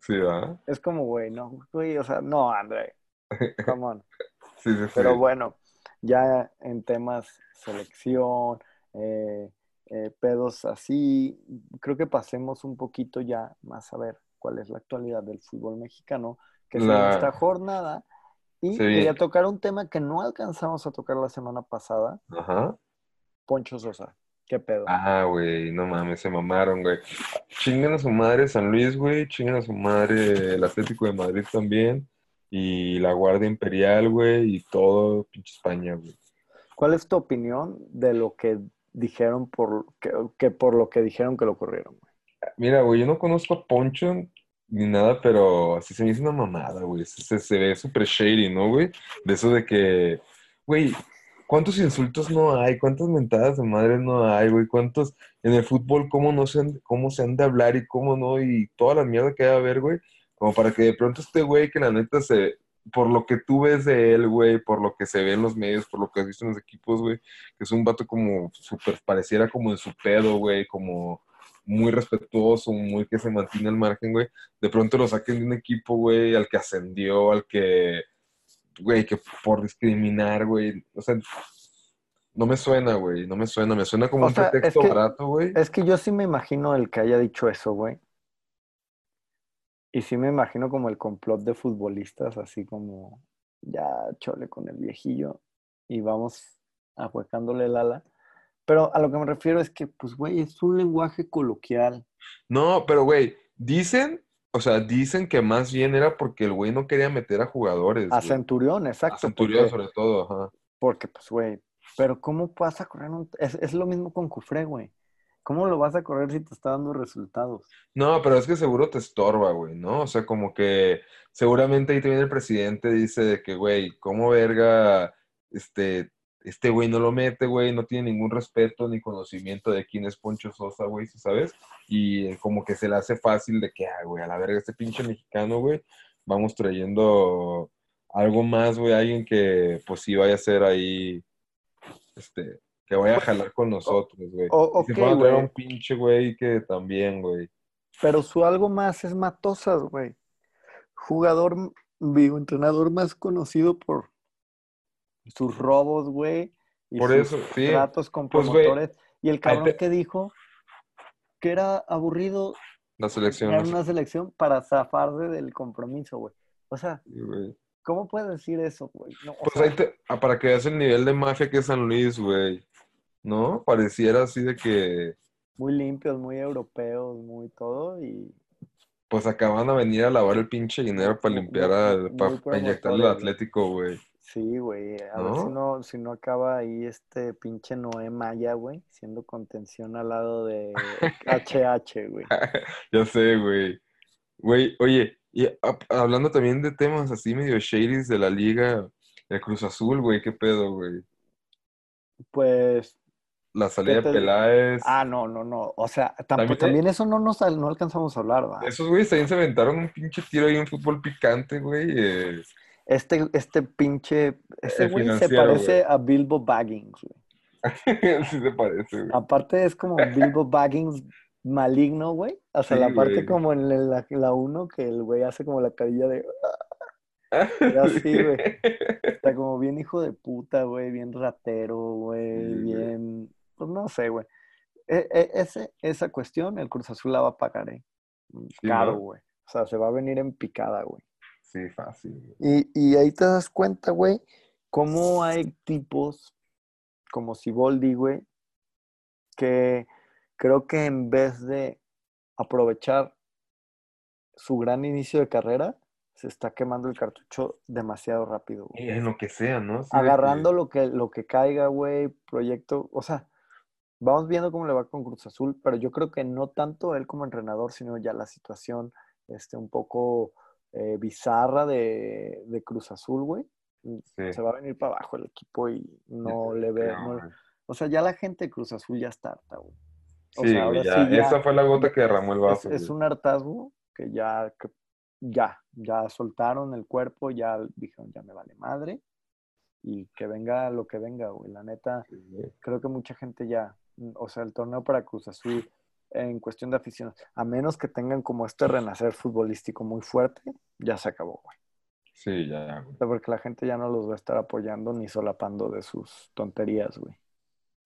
Sí, ¿verdad? Es como, güey, no, güey, o sea, no, André. Come on. Sí, sí, sí. Pero bueno, ya en temas selección, eh, eh, pedos así, creo que pasemos un poquito ya más a ver cuál es la actualidad del fútbol mexicano, que es La- esta jornada. Y quería tocar un tema que no alcanzamos a tocar la semana pasada, Ajá. Poncho Sosa. ¿Qué pedo? Ah, güey, no mames, se mamaron, güey. Chingan a su madre San Luis, güey. Chingan a su madre el Atlético de Madrid también. Y la Guardia Imperial, güey. Y todo pinche España, güey. ¿Cuál es tu opinión de lo que dijeron por que, que por lo que dijeron que lo ocurrieron? güey? Mira, güey, yo no conozco a Poncho ni nada, pero así se me hizo una mamada, güey. Se, se- se ve súper shady, ¿no, güey? De eso de que, güey, ¿cuántos insultos no hay? ¿Cuántas mentadas de madre no hay, güey? ¿Cuántos en el fútbol, cómo no se han, cómo se han de hablar y cómo no? Y toda la mierda que debe haber, güey. Como para que de pronto este güey que la neta se, por lo que tú ves de él, güey, por lo que se ve en los medios, por lo que has visto en los equipos, güey, que es un vato como súper, pareciera como en su pedo, güey, como muy respetuoso, muy que se mantiene al margen, güey. De pronto lo saquen de un equipo, güey, al que ascendió, al que, güey, que por discriminar, güey. O sea, no me suena, güey, no me suena, me suena como O un sea, es pretexto que- barato, güey. Es que yo sí me imagino el que haya dicho eso, güey. Y sí me imagino como el complot de futbolistas, así como ya chole con el viejillo y vamos ahuecándole el ala. Pero a lo que me refiero es que, pues, güey, es un lenguaje coloquial. No, pero, güey, dicen, o sea, dicen que más bien era porque el güey no quería meter a jugadores, A güey. Centurión, A exacto. Centurión, porque- sobre todo, ajá. Porque, pues, güey, pero ¿cómo vas a correr un... Es, es lo mismo con Cufré, güey. ¿Cómo lo vas a correr si te está dando resultados? No, pero es que seguro te estorba, güey, ¿no? O sea, como que seguramente ahí te viene el presidente, dice de que, güey, ¿cómo verga, este, este güey no lo mete, güey, no tiene ningún respeto ni conocimiento de quién es Poncho Sosa, güey, ¿sí ¿sabes? Y eh, como que se le hace fácil de que, ah, güey, a la verga, este pinche mexicano, güey, vamos trayendo algo más, güey, alguien que, pues sí vaya a ser ahí, este, que vaya a jalar con nosotros, güey. O- Y si ok, fuera a traer un pinche güey que también, güey. Pero su algo más es Matosas, güey. Jugador, digo, entrenador más conocido por sus robos, güey. Y Por sus eso, sí. tratos con Pues, y el cabrón te- que dijo que era aburrido La selección. sé, una selección para zafarse del compromiso, güey. O sea, güey. ¿cómo puedes decir eso, güey? No, Pues sea, ahí te, ah, para que veas el nivel de mafia que es San Luis, güey. ¿No? Pareciera así de que, muy limpios, muy europeos, muy todo. Y pues acaban a venir a lavar el pinche dinero para limpiar, muy para, inyectarle al. Atlético, güey. Sí, güey. A ver si no, si no acaba ahí este pinche Noé Maya, güey, siendo contención al lado de HH, güey. Ya sé, güey. Güey, oye, y a- hablando también de temas así medio shadys de la liga, el Cruz Azul, güey, qué pedo, güey. Pues, La salida ¿Qué te- de Peláez. ah, no, no, no. O sea, tampoco, También- también eso no nos no alcanzamos a hablar, ¿va? Esos güeyes también se inventaron un pinche tiro ahí en fútbol picante, güey. eh. Este, este pinche, ese El güey se parece a Bilbo Baggins, güey. sí se parece, güey. Aparte es como Bilbo Baggins maligno, güey. O sea, Sí, la parte como en la, la uno que el güey hace como la carilla de... así, güey. Está como bien hijo de puta, güey, bien ratero, güey, Sí, bien... Pues no sé, güey. E- e- ese, esa cuestión el Cruz Azul la va a pagar, ¿eh? Caro, ¿no? güey. O sea, se va a venir en picada, güey. Sí, fácil. Y, y ahí te das cuenta, güey, cómo hay tipos como Siboldi, güey, que creo que en vez de aprovechar su gran inicio de carrera, se está quemando el cartucho demasiado rápido, güey. En lo que sea, ¿no? Agarrando lo que, lo que caiga, güey, proyecto, o sea, vamos viendo cómo le va con Cruz Azul, pero yo creo que no tanto él como entrenador, sino ya la situación este, un poco eh, bizarra de, de Cruz Azul, güey. Sí. Se va a venir para abajo el equipo y no le ve. creo, no- güey. o sea, ya la gente de Cruz Azul ya está harta, güey. O Sí, sea, ahora ya, sí ya- Esa fue la gota que derramó el vaso. es un hartazgo que ya, que ya, ya soltaron el cuerpo, ya dijeron, ya me vale madre. Y que venga lo que venga, güey. La neta, Sí, creo que mucha gente ya, mm, o sea, el torneo para Cruz Azul en cuestión de afición, a menos que tengan como este renacer futbolístico muy fuerte, ya se acabó, güey. Sí, ya, güey. Porque la gente ya no los va a estar apoyando ni solapando de sus tonterías, güey.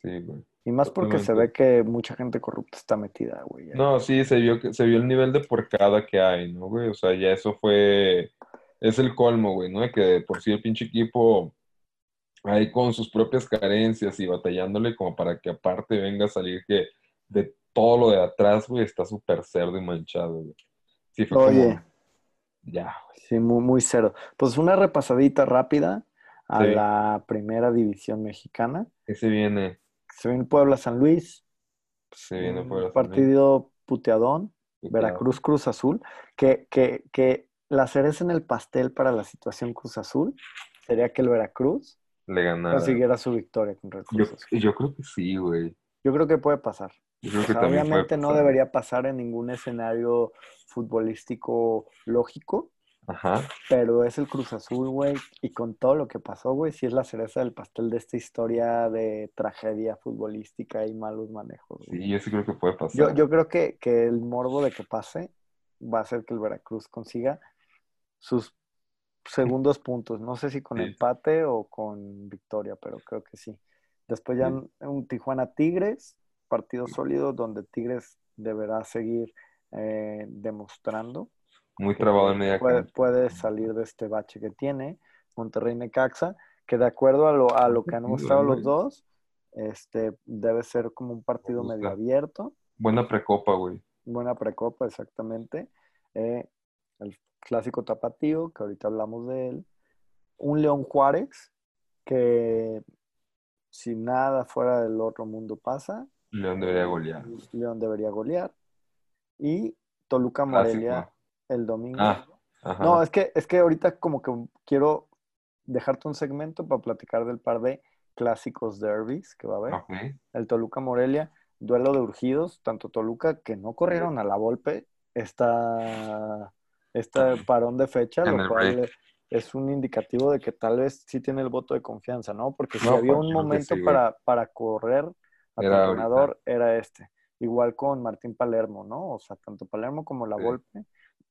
Sí, güey. Y más porque se ve que mucha gente corrupta está metida, güey. No, sí, se vio, que, se vio el nivel de porcada que hay, ¿no, güey? O sea, ya eso fue es el colmo, güey, ¿no? De que por sí el pinche equipo ahí con sus propias carencias y batallándole como para que aparte venga a salir que de todo lo de atrás, güey, está súper cerdo y manchado, güey. Sí, fue Oye, como, ya, güey. sí, muy, muy cero. Pues una repasadita rápida a Sí. la primera división mexicana. Ese viene, Se viene Puebla San Luis, se viene un por partido puteadón, Veracruz Cruz Azul, que, que, que la cereza en el pastel para la situación Cruz Azul sería que el Veracruz Le ganara. consiguiera su victoria contra el Yo, Cruz Azul. yo creo que sí, güey. Yo creo que puede pasar. Yo creo O que sea, también puede obviamente no debería pasar en ningún escenario futbolístico lógico, Ajá. pero es el Cruz Azul, güey, y con todo lo que pasó, güey, sí es la cereza del pastel de esta historia de tragedia futbolística y malos manejos. güey. Sí, yo sí creo que puede pasar. Yo, yo creo que, que el morbo de que pase va a ser que el Veracruz consiga sus segundos puntos. No sé si con Sí. empate o con victoria, pero creo que sí. Después ya Sí. un Tijuana Tigres, partido sólido donde Tigres deberá seguir eh, demostrando Muy trabado en media puede, salir de este bache que tiene. Monterrey Necaxa, que de acuerdo a lo, a lo que han mostrado los dos, este, debe ser como un partido Me medio abierto. Buena precopa, güey. Buena precopa, exactamente. Eh, el clásico tapatío, que ahorita hablamos de él. Un León Juárez, que si nada fuera del otro mundo pasa, León debería golear. León debería golear. Y Toluca Morelia Clásico. el domingo. Ah. No, es que, es que ahorita como que quiero dejarte un segmento para platicar del par de clásicos derbis que va a haber. El Toluca Morelia, duelo de urgidos, tanto Toluca que no corrieron a la golpe esta, este parón de fecha, lo cual break. es un indicativo de que tal vez sí tiene el voto de confianza, ¿no? Porque si No, había pues, un momento sí, para, para correr a tu Era era este. Igual con Martín Palermo, ¿no? O sea, tanto Palermo como la Sí. Volpe,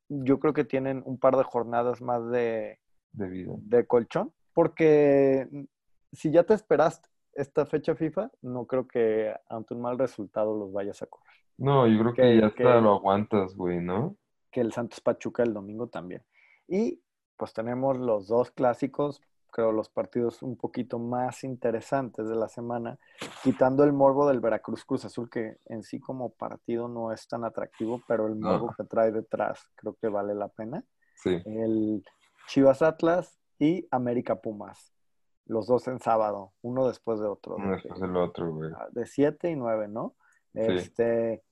yo creo que tienen un par de jornadas más de, De vida. de colchón, porque si ya te esperaste esta fecha FIFA, no creo que ante un mal resultado los vayas a correr. No, yo creo que, Que- ya hasta que- lo aguantas, güey, ¿no? Que el Santos Pachuca el domingo también. Y pues tenemos los dos clásicos, creo los partidos un poquito más interesantes de la semana, quitando el morbo del Veracruz Cruz Azul, que en sí como partido no es tan atractivo, pero el morbo que trae detrás creo que vale la pena. Sí. el Chivas Atlas y América Pumas. Los dos en sábado, uno después de otro. Uno de- después del otro, güey. De 7 y 9, ¿no? Sí. Este,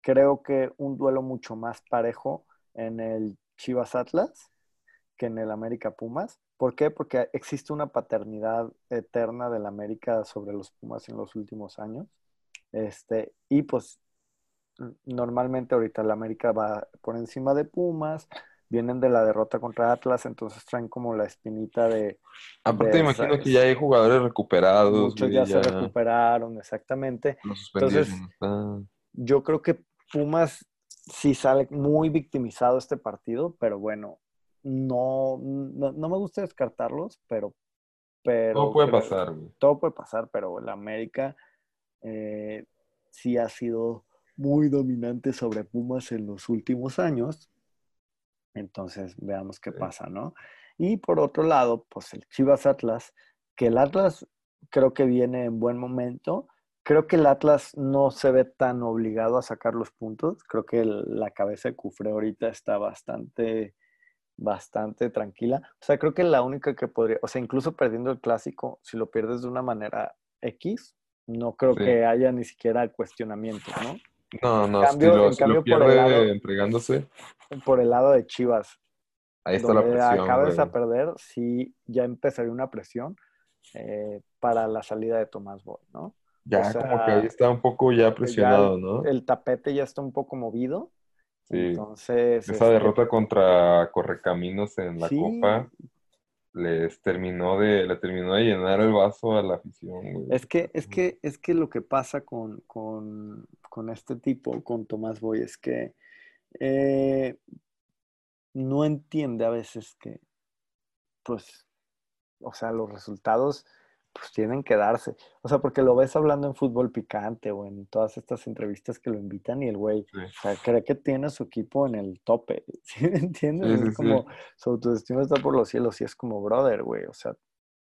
creo que un duelo mucho más parejo en el Chivas Atlas que en el América Pumas. ¿Por qué? Porque existe una paternidad eterna del América sobre los Pumas en los últimos años. Este, y pues normalmente ahorita el América va por encima de Pumas, vienen de la derrota contra Atlas, entonces traen como la espinita de Aparte, de imagino que ya hay jugadores recuperados, muchos ya, ya se recuperaron, exactamente. Entonces-. Yo creo que Pumas sí sale muy victimizado este partido, pero bueno, no, no, no me gusta descartarlos, pero... pero Todo puede creo- pasar, güey. Todo puede pasar, pero el América eh, sí ha sido muy dominante sobre Pumas en los últimos años. Entonces, veamos qué Sí. pasa, ¿no? Y por otro lado, pues el Chivas Atlas, que el Atlas creo que viene en buen momento. Creo que el Atlas no se ve tan obligado a sacar los puntos. Creo que el- la cabeza de Cufré ahorita está bastante, bastante tranquila. O sea, creo que la única que podría, o sea, incluso perdiendo el clásico, si lo pierdes de una manera X, no creo Sí. que haya ni siquiera cuestionamiento, ¿no? No, no, cambio- si lo, en si lo cambio, por el lado- entregándose, Por el lado de Chivas, ahí está la donde presión, acabes güey. a perder, sí ya empezaría una presión eh, para la salida de Tomás Boy, ¿no? Ya o sea, como que ahí está un poco ya presionado, ¿no? El tapete ya está un poco movido. Sí. Entonces. Esa este, derrota contra Correcaminos en la Sí. Copa les terminó de, le terminó de llenar el vaso a la afición, güey. Es que, es que, es que lo que pasa con, con, con este tipo, con Tomás Boy, es que eh, no entiende a veces que, pues, o sea, los resultados pues tienen que darse. O sea, porque lo ves hablando en fútbol picante o en todas estas entrevistas que lo invitan y el güey, Sí. o sea, cree que tiene a su equipo en el tope. ¿Sí me entiendes? Sí, es como, su autoestima está por los cielos y es como, brother, güey, o sea,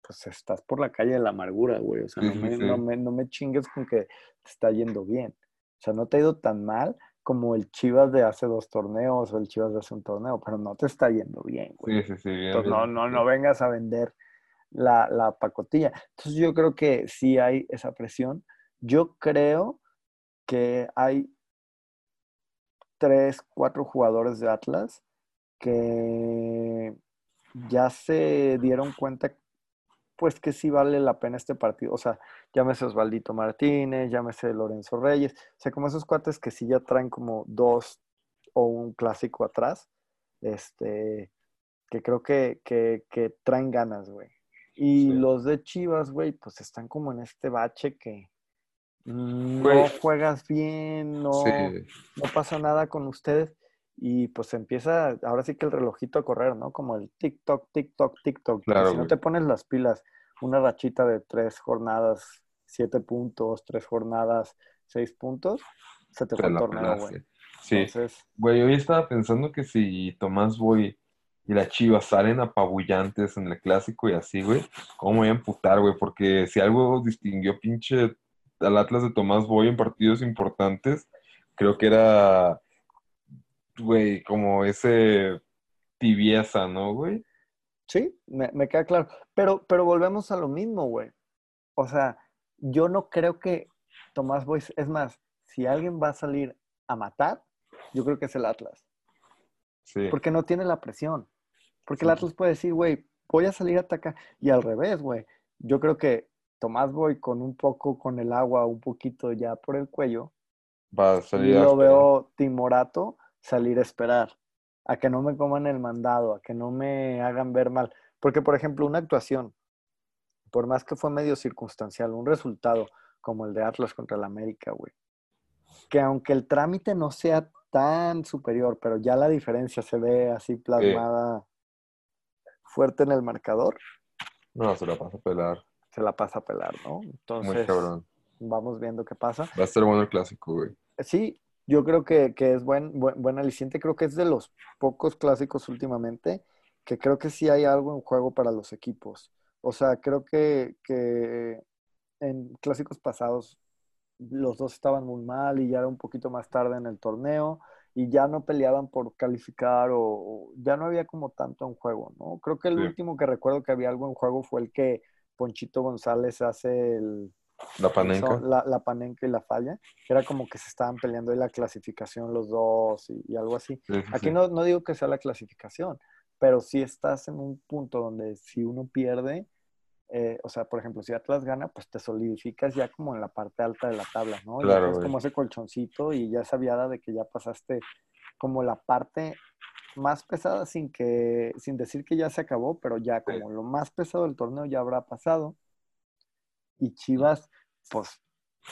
pues estás por la calle de la amargura, güey. O sea, no, me, no, me, no me chingues con que te está yendo bien. O sea, no te ha ido tan mal como el Chivas de hace dos torneos o el Chivas de hace un torneo, pero no te está yendo bien, güey. Sí, sí, sí. bien, Entonces, no, bien. no, no vengas a vender la, la pacotilla. Entonces, yo creo que sí hay esa presión. Yo creo que hay tres, cuatro jugadores de Atlas que ya se dieron cuenta, pues que sí vale la pena este partido. O sea, llámese Osvaldito Martínez, llámese Lorenzo Reyes. O sea, como esos cuates que sí ya traen como dos o un clásico atrás. Este, que creo que, que, que traen ganas, güey. Y Sí. los de Chivas, güey, pues están como en este bache que no juegas bien, no, Sí, no pasa nada con ustedes. Y pues empieza, ahora sí que el relojito a correr, ¿no? Como el TikTok, TikTok, TikTok. que Claro, si no te pones las pilas, una rachita de tres jornadas, siete puntos, tres jornadas, seis puntos, se te te fue el torneo, güey. Sí, Entonces, güey, hoy estaba pensando que si Tomás Boy y la Chivas salen apabullantes en el clásico y así, güey, ¿cómo voy a emputar, güey? Porque si algo distinguió pinche al Atlas de Tomás Boy en partidos importantes, creo que era, güey, como ese tibieza, ¿no, güey? Sí, me, me queda claro. Pero, pero volvemos a lo mismo, güey. O sea, yo no creo que Tomás Boys, es más, si alguien va a salir a matar, yo creo que es el Atlas. Sí, Porque no tiene la presión. Porque el. Atlas puede decir, güey, voy a salir a atacar. Y al revés, güey. Yo creo que Tomás Boy con un poco, con el agua, un poquito ya por el cuello, va a y salir a lo veo timorato salir a esperar, a que no me coman el mandado, a que no me hagan ver mal. Porque, por ejemplo, una actuación, por más que fue medio circunstancial, un resultado como el de Atlas contra el América, güey, que aunque el trámite no sea tan superior, pero ya la diferencia se ve así plasmada fuerte en el marcador, No, se la pasa a pelar. se la pasa a pelar, ¿no? Muy Entonces, cabrón. vamos viendo qué pasa. Va a estar bueno el clásico, güey. Sí, yo creo que, que es buen, buen, buen aliciente. Creo que es de los pocos clásicos últimamente que creo que sí hay algo en juego para los equipos. O sea, creo que, que en clásicos pasados los dos estaban muy mal y ya era un poquito más tarde en el torneo y ya no peleaban por calificar o, o ya no había como tanto en juego, ¿no? Creo que el Sí. último que recuerdo que había algo en juego fue el que Ponchito González hace el, La panenca. la, la panenca y la falla, que era como que se estaban peleando ahí la clasificación los dos y, y algo así. Sí, sí, Aquí no, no digo que sea la clasificación, pero sí estás en un punto donde si uno pierde, eh, o sea, por ejemplo, si Atlas gana, pues te solidificas ya como en la parte alta de la tabla, ¿no? Ya Claro, es como ese colchoncito y ya esa viada de que ya pasaste como la parte más pesada sin que sin decir que ya se acabó, pero ya como lo más pesado del torneo ya habrá pasado. Y Chivas, pues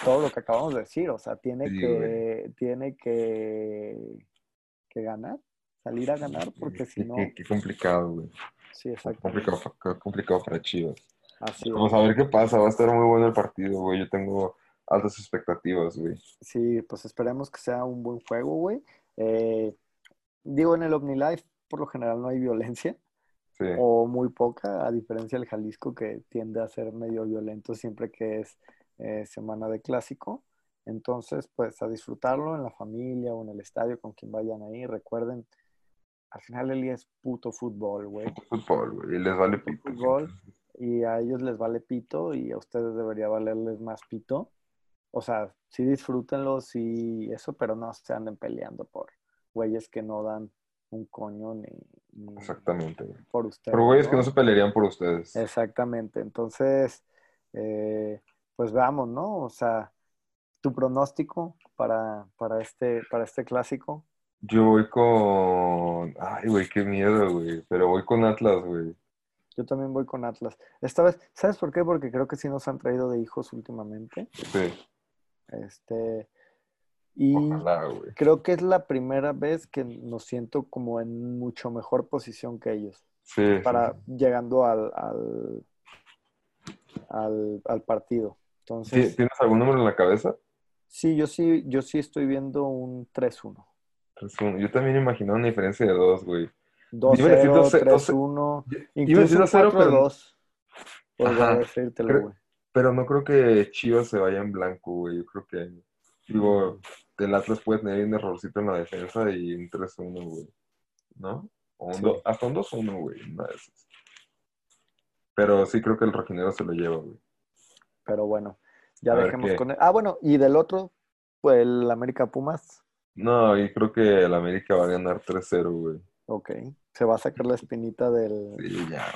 todo lo que acabamos de decir, o sea, tiene Sí, que tiene que, que ganar, salir a ganar porque si no, qué, qué complicado, güey. sí, exacto. complicado, complicado para Chivas. Así Vamos es. a ver qué pasa. Va a estar muy bueno el partido, güey. Yo tengo altas expectativas, güey. Sí, pues esperemos que sea un buen juego, güey. Eh, digo, en el OmniLife por lo general no hay violencia Sí. o muy poca, a diferencia del Jalisco que tiende a ser medio violento siempre que es eh, semana de clásico. Entonces, pues a disfrutarlo en la familia o en el estadio con quien vayan ahí. Recuerden, al final el día es puto fútbol, güey. Fútbol, güey. Y les vale Puto pito. fútbol y a ellos les vale pito y a ustedes debería valerles más pito. O sea, sí disfrútenlo, sí eso, pero no se anden peleando por güeyes que no dan un coño ni, ni Exactamente, por ustedes. Pero güeyes que ¿no? no se pelearían por ustedes. Exactamente. Entonces, eh, pues veamos, ¿no? O sea, tu pronóstico para, para, este, para este clásico. Yo voy con. Ay, güey, qué miedo, güey. Pero voy con Atlas, güey. Yo también voy con Atlas. Esta vez, ¿sabes por qué? Porque creo que sí nos han traído de hijos últimamente. Sí. Este, y Ojalá, creo que es la primera vez que nos siento como en mucho mejor posición que ellos, Sí. para sí. llegando al, al, al, al partido. ¿Ti- Entonces, ¿Tienes algún número en la cabeza? sí, yo sí, yo sí estoy viendo un 3-1. Pues, un- Yo también imaginaba una diferencia de dos, güey. 2-0, Iba a decir 12, 3-1, Iba a incluso decir un 2-0, pero, 4-2. Podría Ajá. decírtelo, Creo- güey. pero no creo que Chivas se vaya en blanco, güey. Yo creo que, digo, el Atlas puede tener un errorcito en la defensa y un 3-1, güey. ¿No? O un Sí. do- hasta un 2-1, güey. Una de esas. Pero sí creo que el rojinero se lo lleva, güey. Pero bueno, ya A dejemos con... Ah, bueno, y del otro, pues el América Pumas, No, y creo que el América va a ganar 3-0, güey. ok. Se va a sacar la espinita del... Sí, ya.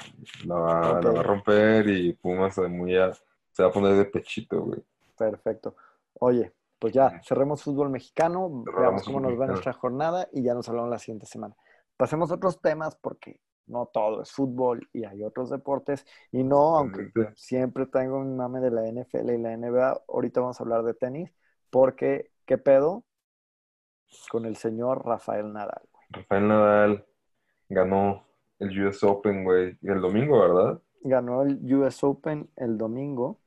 La va, la Ok. va a romper y Pumas se, muy a- se va a poner de pechito, güey. Perfecto. Oye, pues ya, cerremos fútbol mexicano, Cerramos veamos cómo nos va nuestra jornada y ya nos hablamos la siguiente semana. Pasemos a otros temas porque no todo es fútbol y hay otros deportes y no, aunque siempre tengo un mame de la NFL y la NBA, ahorita vamos a hablar de tenis porque, ¿qué pedo con el señor Rafael Nadal? güey? Rafael Nadal ganó el US Open, güey. El domingo, ¿verdad? Ganó el US Open el domingo.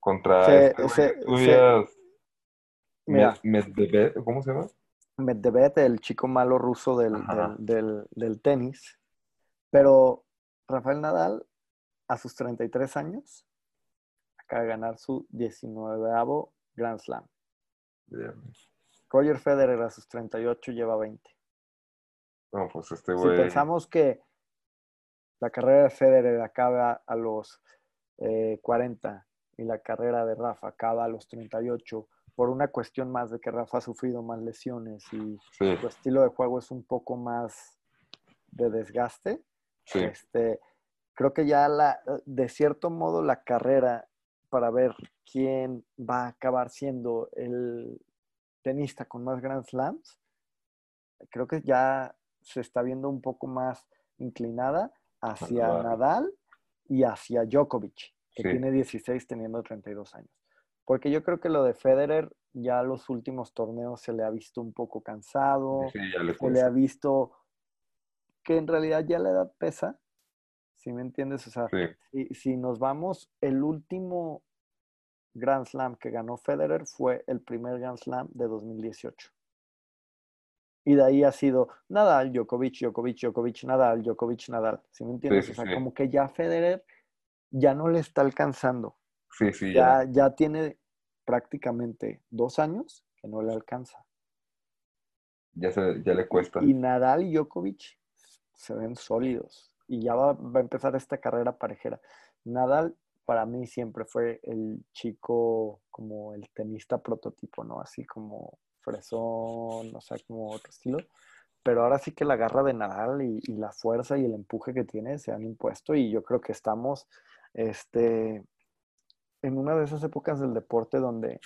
Contra Se- este se- se- Mira. Medvedev, ¿cómo se llama? Medvedev, el chico malo ruso del, Ajá. del, del- del tenis. Pero Rafael Nadal, a sus 33 años, acaba de ganar su 19 Grand Slam. Bien. Roger Federer, a sus 38, lleva 20. No, pues este Si pensamos que la carrera de Federer acaba a los eh, 40 y la carrera de Rafa acaba a los 38, por una cuestión más de que Rafa ha sufrido más lesiones y Sí, su estilo de juego es un poco más de desgaste. sí. Este, creo que ya la, de cierto modo la carrera para ver quién va a acabar siendo el tenista con más Grand Slams, creo que ya se está viendo un poco más inclinada hacia Nadal. Nadal y hacia Djokovic, que Sí. tiene 16 teniendo 32 años. Porque yo creo que lo de Federer ya los últimos torneos se le ha visto un poco cansado, Sí, le se le ha visto que en realidad ya la edad pesa, ¿sí me entiendes? O sea, Sí, si, si nos vamos, el último Grand Slam que ganó Federer fue el primer Grand Slam de 2018. Y de ahí ha sido Nadal, Djokovic, Djokovic, Djokovic, Nadal, Djokovic, Nadal. ¿Sí me entiendes? sí, o sea, sí. como que ya Federer ya no le está alcanzando. sí, sí, ya. Ya, ya tiene prácticamente dos años que no le alcanza. Ya, se, ya le cuesta. Y Nadal y Djokovic se ven sólidos. Y ya va, va a empezar esta carrera parejera. Nadal para mí siempre fue el chico como el tenista prototipo, ¿no? Así como fresón, o sea, como otro estilo. Pero ahora sí que la garra de Nadal y, y la fuerza y el empuje que tiene se han impuesto y yo creo que estamos este, en una de esas épocas del deporte donde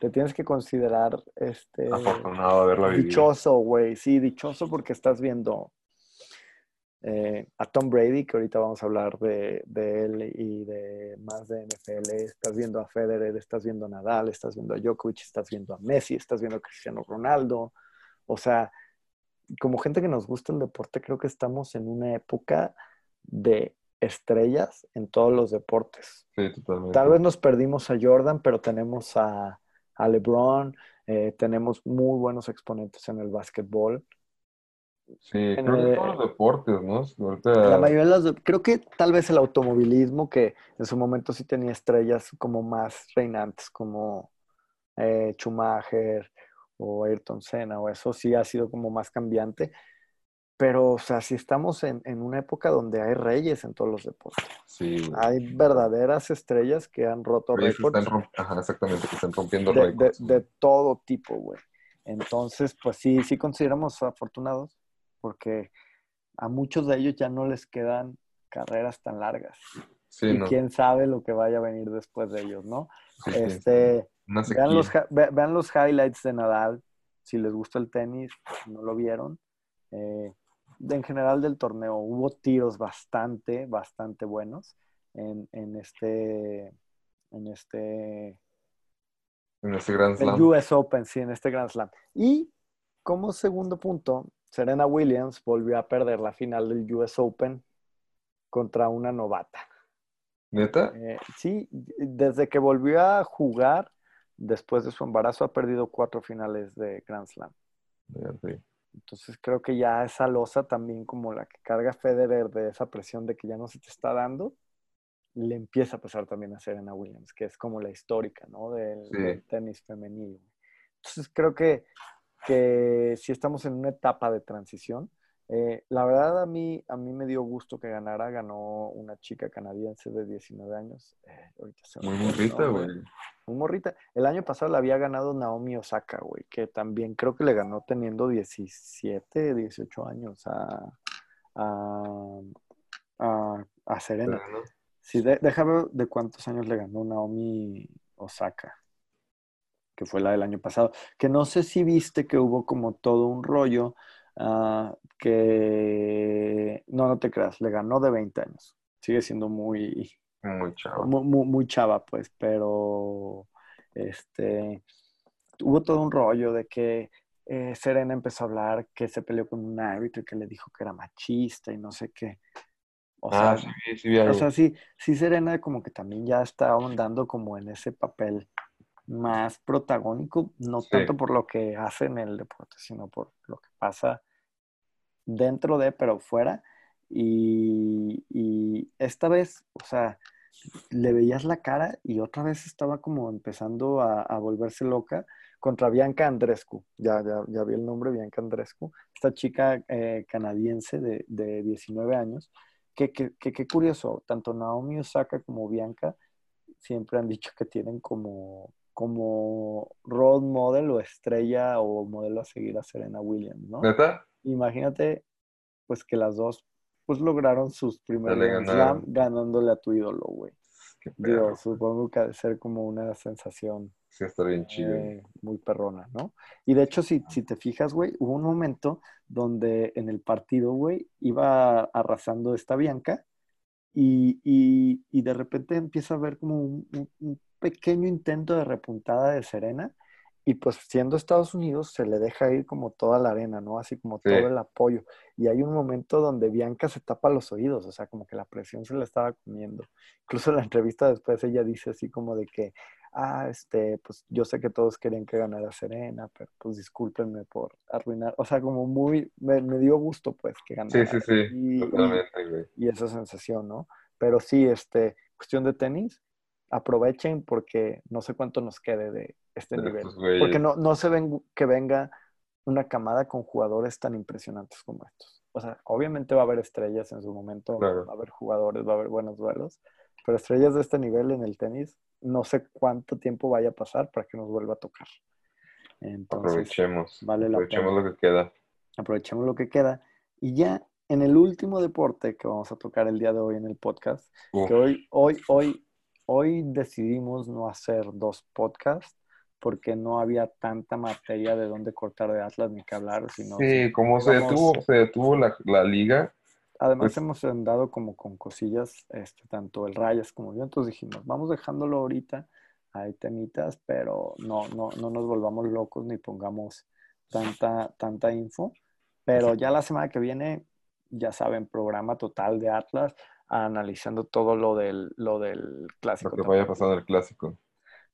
te tienes que considerar este, Afortunado de vivido. Dichoso, güey. Sí, dichoso porque estás viendo eh, a Tom Brady, que ahorita vamos a hablar de, de él y de más de NFL. Estás viendo a Federer, estás viendo a Nadal, estás viendo a Djokovic, estás viendo a Messi, estás viendo a Cristiano Ronaldo. O sea, como gente que nos gusta el deporte, creo que estamos en una época de estrellas en todos los deportes. Sí, totalmente. Tal vez nos perdimos a Jordan, pero tenemos a, a LeBron, eh, tenemos muy buenos exponentes en el básquetbol. Sí, en creo que el- todos los deportes, ¿no? Ahorita, La mayoría de las, creo que tal vez el automovilismo, que en su momento sí tenía estrellas como más reinantes, como eh, Schumacher o Ayrton Senna, o eso sí ha sido como más cambiante. Pero, o sea, si estamos en, en una época donde hay reyes en todos los deportes. sí, güey. Hay verdaderas estrellas que han roto récords. están romp- Ajá, exactamente, que están rompiendo de, de- récords. de todo tipo, güey. Entonces, pues sí, sí consideramos afortunados porque a muchos de ellos ya no les quedan carreras tan largas. Sí, y no. quién sabe lo que vaya a venir después de ellos, ¿no? sí, este, vean, los, hi- ve- vean los highlights de Nadal, si les gusta el tenis, no lo vieron. Eh, en general del torneo hubo tiros bastante, bastante buenos en, en este, en este En ese Grand El Slam. US Open, sí, en este Grand Slam. Y como segundo punto, Serena Williams volvió a perder la final del US Open contra una novata. ¿Neta? Eh, sí, desde que volvió a jugar después de su embarazo ha perdido cuatro finales de Grand Slam. Sí. Entonces creo que ya esa losa también como la que carga Federer de esa presión de que ya no se te está dando, le empieza a pasar también a Serena Williams, que es como la histórica, ¿no? Del, Sí. del tenis femenino. Entonces creo que, que sí estamos en una etapa de transición. Eh, la verdad a mí, a mí me dio gusto que ganara, ganó una chica canadiense de 19 años. Eh, ahorita se me Muy morrita, güey. Muy morrita. El año pasado la había ganado Naomi Osaka, güey, que también creo que le ganó teniendo 17, 18 años a, a, a, a Serena. Sí, de- déjame ver de cuántos años le ganó Naomi Osaka, que fue la del año pasado. Que no sé si viste que hubo como todo un rollo ah, que... No, no te creas, le ganó de 20 años. Sigue siendo muy, Muy chavo. muy, muy- muy chava, pues, pero este hubo todo un rollo de que eh, Serena empezó a hablar que se peleó con un árbitro y que le dijo que era machista y no sé qué. O sea, ah, sí, vi- sí algo. o sea, sí, sí, Serena como que también ya está ahondando como en ese papel más protagónico, no Sí. tanto por lo que hace en el deporte, sino por lo que pasa dentro de, pero fuera. Y, y esta vez, o sea, le veías la cara y otra vez estaba como empezando a, a volverse loca contra Bianca Andrescu. Ya, ya, ya vi el nombre, Bianca Andrescu. Esta chica eh, canadiense de, de 19 años. Que, que, que, que curioso, tanto Naomi Osaka como Bianca siempre han dicho que tienen como, como role model o estrella o modelo a seguir a Serena Williams, ¿no? ¿Neta? Imagínate, pues que las dos pues lograron sus primeros. Slam ganándole a tu ídolo, güey. Digo, supongo que ha de ser como una sensación Sí, está bien chido. eh, muy perrona, ¿no? Y de hecho, si, si te fijas, güey, hubo un momento donde en el partido, güey, iba arrasando esta Bianca y, y- y de repente empieza a ver como un, un- un pequeño intento de repuntada de Serena y pues siendo Estados Unidos se le deja ir como toda la arena, ¿no? Así como Sí. todo el apoyo. Y hay un momento donde Bianca se tapa los oídos, o sea, como que la presión se la estaba comiendo. Incluso en la entrevista después ella dice así como de que, ah, este, pues yo sé que todos querían que ganara Serena, pero pues discúlpenme por arruinar, o sea, como muy, me, me dio gusto pues que ganara. Sí, sí, sí. Y- y- Totalmente, güey. y esa sensación, ¿no? Pero sí, este, cuestión de tenis, aprovechen porque no sé cuánto nos quede de este De nivel. güeyes. Porque no, no se ven que venga una camada con jugadores tan impresionantes como estos. O sea, obviamente va a haber estrellas en su momento, Claro. va a haber jugadores, va a haber buenos duelos, pero estrellas de este nivel en el tenis, no sé cuánto tiempo vaya a pasar para que nos vuelva a tocar. Entonces, Aprovechemos. vale la Aprovechemos pena. lo que queda. aprovechemos lo que queda. Y ya en el último deporte que vamos a tocar el día de hoy en el podcast, Uf, que hoy, hoy, hoy, hoy decidimos no hacer dos podcasts porque no había tanta materia de dónde cortar de Atlas ni que hablar, sino sí, como se detuvo, se detuvo la, la liga. Además pues- hemos andado como con cosillas, este, tanto el Rayas como yo, entonces dijimos, vamos dejándolo ahorita, hay temitas, pero no, no, no nos volvamos locos ni pongamos tanta, tanta info, pero ya la semana que viene, ya saben, programa total de Atlas, analizando todo lo del, lo del clásico. Lo que vaya pasando el clásico.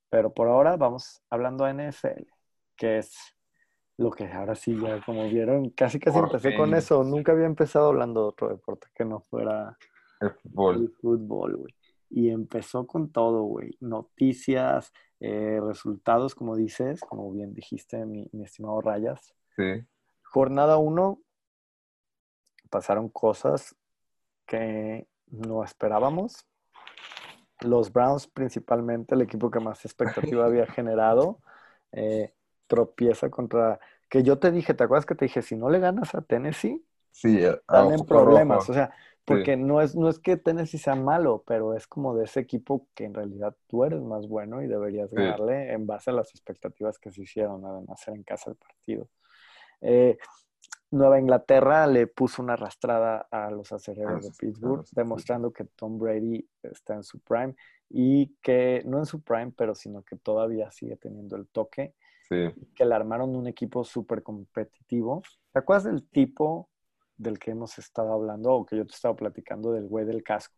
Pero por ahora vamos hablando a NFL, que es lo que ahora sí ya como vieron, casi casi Por empecé con fin. eso. Nunca había empezado hablando de otro deporte que no fuera El fútbol. el fútbol, güey. Y empezó con todo, güey. Noticias, eh, resultados, como dices, como bien dijiste, mi, mi estimado Rayas. Sí. Jornada 1, pasaron cosas que no esperábamos. Los Browns, principalmente, el equipo que más expectativa había generado, eh, tropieza contra... Que yo te dije, ¿te acuerdas que te dije, si no le ganas a Tennessee, Sí, a- están en problemas? rojo. O sea, porque no, es, no es que Tennessee sea malo, pero es como de ese equipo que en realidad tú eres más bueno y deberías Sí. ganarle en base a las expectativas que se hicieron, además era en casa el partido. Eh, Nueva Inglaterra le puso una arrastrada a los aceleros de Pittsburgh, demostrando que Tom Brady está en su prime y que no en su prime, pero sino que todavía sigue teniendo el toque, Sí. que le armaron un equipo súper competitivo. ¿Te acuerdas del tipo del que hemos estado hablando o que yo te estaba platicando del güey del casco?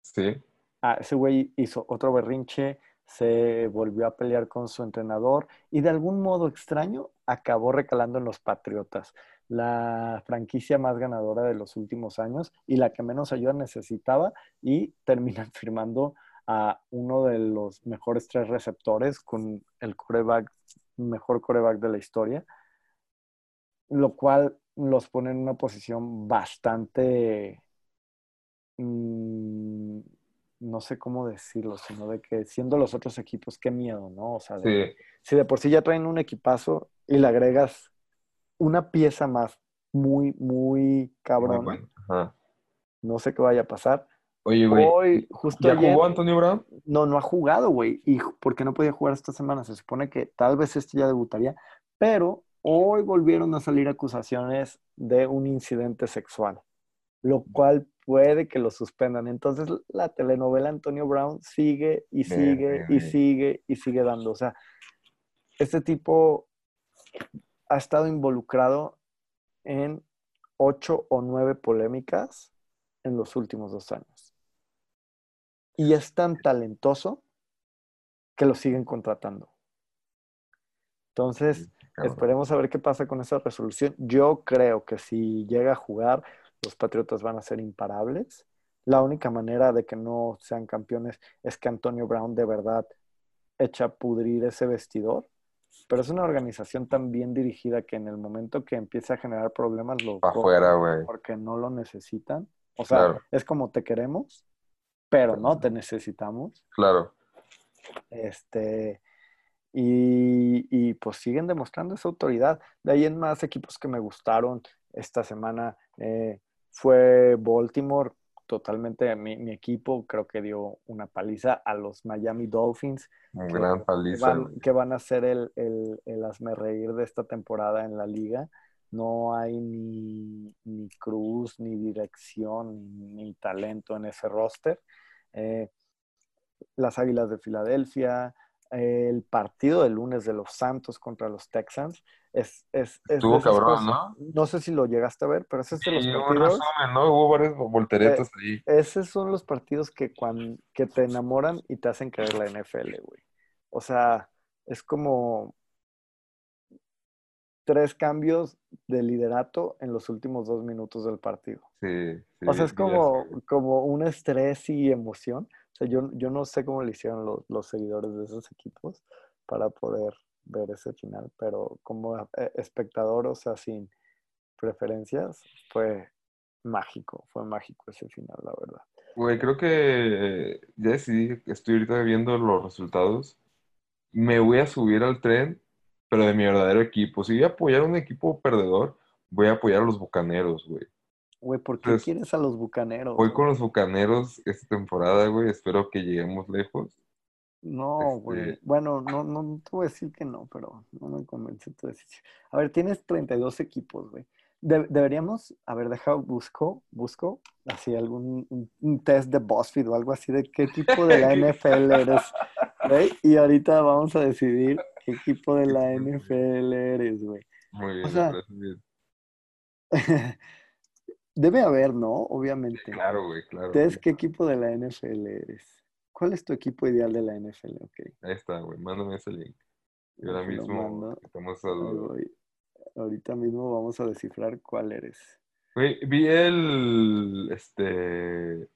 Sí. Ah, ese güey hizo otro berrinche, se volvió a pelear con su entrenador y de algún modo extraño acabó recalando en los Patriotas, la franquicia más ganadora de los últimos años y la que menos ayuda necesitaba y terminan firmando a uno de los mejores tres receptores con el coreback, mejor coreback de la historia, lo cual los pone en una posición bastante, mm, no sé cómo decirlo, sino de que siendo los otros equipos, qué miedo, ¿no? O sea, de- Sí. si de por sí ya traen un equipazo y le agregas una pieza más muy, muy Muy cabrón, bueno. No sé qué vaya a pasar. Oye, güey. Hoy, justo ¿Ya ayer, jugó Antonio Brown? no, no ha jugado, güey. ¿Y ju- por qué no podía jugar esta semana? Se supone que tal vez este ya debutaría, pero hoy volvieron a salir acusaciones de un incidente sexual, lo cual puede que lo suspendan. Entonces la telenovela Antonio Brown sigue y sigue y sigue y sigue dando. O sea, este tipo ha estado involucrado en ocho o nueve polémicas en los últimos dos años. Y es tan talentoso que lo siguen contratando. Entonces, Cabrón. esperemos a ver qué pasa con esa resolución. Yo creo que si llega a jugar, los Patriotas van a ser imparables. La única manera de que no sean campeones es que Antonio Brown de verdad echa a pudrir ese vestidor. Pero es una organización tan bien dirigida que en el momento que empiece a generar problemas lo afuera, güey. porque no lo necesitan. O sea, Claro. es como te queremos, pero no te necesitamos. Claro. Este, y, y, pues siguen demostrando esa autoridad. De ahí en más equipos que me gustaron esta semana eh, fue Baltimore, totalmente mi, mi, equipo, creo que dio una paliza a los Miami Dolphins. Gran paliza. Que van, que van a ser el, el, el asme reír de esta temporada en la liga. No hay ni, ni cruz, ni dirección, ni, ni talento en ese roster. Eh, las Águilas de Filadelfia, eh, el partido del lunes de los Santos contra los Texans. Es, es, es Estuvo cabrón, ¿no? No sé si lo llegaste a ver, pero ese es de los partidos. Resumen, ¿no? Hubo varios volteretas eh, ahí. Esos son los partidos que, cuando, que te enamoran y te hacen creer la NFL, güey. O sea, es como tres cambios de liderato en los últimos dos minutos del partido. Sí, sí, o sea, es como, como un estrés y emoción. O sea, yo, yo no sé cómo le hicieron los, los seguidores de esos equipos para poder ver ese final, pero como eh, espectador, o sea, sin preferencias, fue mágico, fue mágico ese final, la verdad. Güey, creo que ya decidí, estoy ahorita viendo los resultados. Me voy a subir al tren, pero de mi verdadero equipo. Si voy a apoyar a un equipo perdedor, voy a apoyar a los bucaneros, güey. Güey, ¿por qué Entonces, quieres a los bucaneros? Voy con los bucaneros esta temporada, güey. Espero que lleguemos lejos. No, güey. Este... Bueno, no, no te voy a decir que no, pero no me convence tu decisión. A ver, tienes 32 equipos, güey. De deberíamos, a ver, deja, busco, busco, así algún un, un test de BuzzFeed o algo así de qué equipo de la NFL eres, güey. Y ahorita vamos a decidir qué equipo de la NFL eres, güey. Muy bien, o sea, bien. Debe haber, ¿no? Obviamente. Claro, güey, claro. Entonces, ¿qué equipo de la NFL eres? ¿Cuál es tu equipo ideal de la NFL? Okay. Ahí está, güey. Mándame ese link. Y ahora mismo estamos al... Ahorita mismo vamos a descifrar cuál eres. Güey, vi el este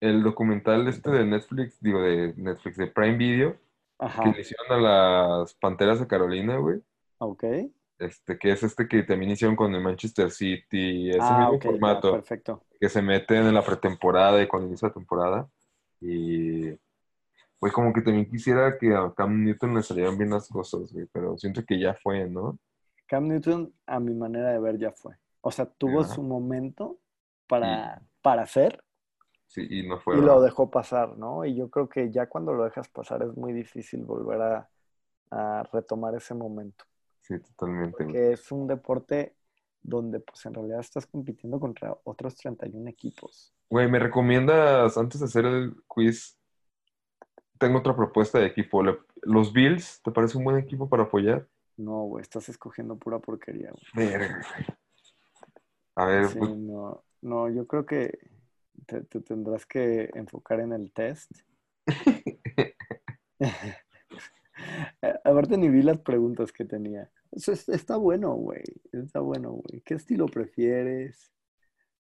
el documental este de Netflix, digo de Netflix, de Prime Video, Ajá. que le hicieron a las Panteras de Carolina, güey. Ok. Este, que es este que también hicieron con el Manchester City, ese ah, mismo okay, formato. Ya, perfecto. Que se meten en la pretemporada y cuando inicia la temporada. Y pues como que también quisiera que a Cam Newton le salieran bien las cosas, güey, pero siento que ya fue, ¿no? Cam Newton, a mi manera de ver, ya fue. O sea, tuvo Ajá. su momento para, para hacer. Sí, y no fue. Y lo dejó pasar, ¿no? Y yo creo que ya cuando lo dejas pasar es muy difícil volver a, a retomar ese momento. Sí, totalmente. Porque es un deporte donde pues en realidad estás compitiendo contra otros 31 equipos. Güey, ¿me recomiendas, antes de hacer el quiz, tengo otra propuesta de equipo. ¿Los Bills te parece un buen equipo para apoyar? No, güey, estás escogiendo pura porquería, güey. Verga, güey. A ver, sí, pues... no, no, yo creo que Te, te tendrás que enfocar en el test. Aparte ni vi las preguntas que tenía. Eso es- está bueno, güey. Está bueno, güey. ¿Qué estilo prefieres?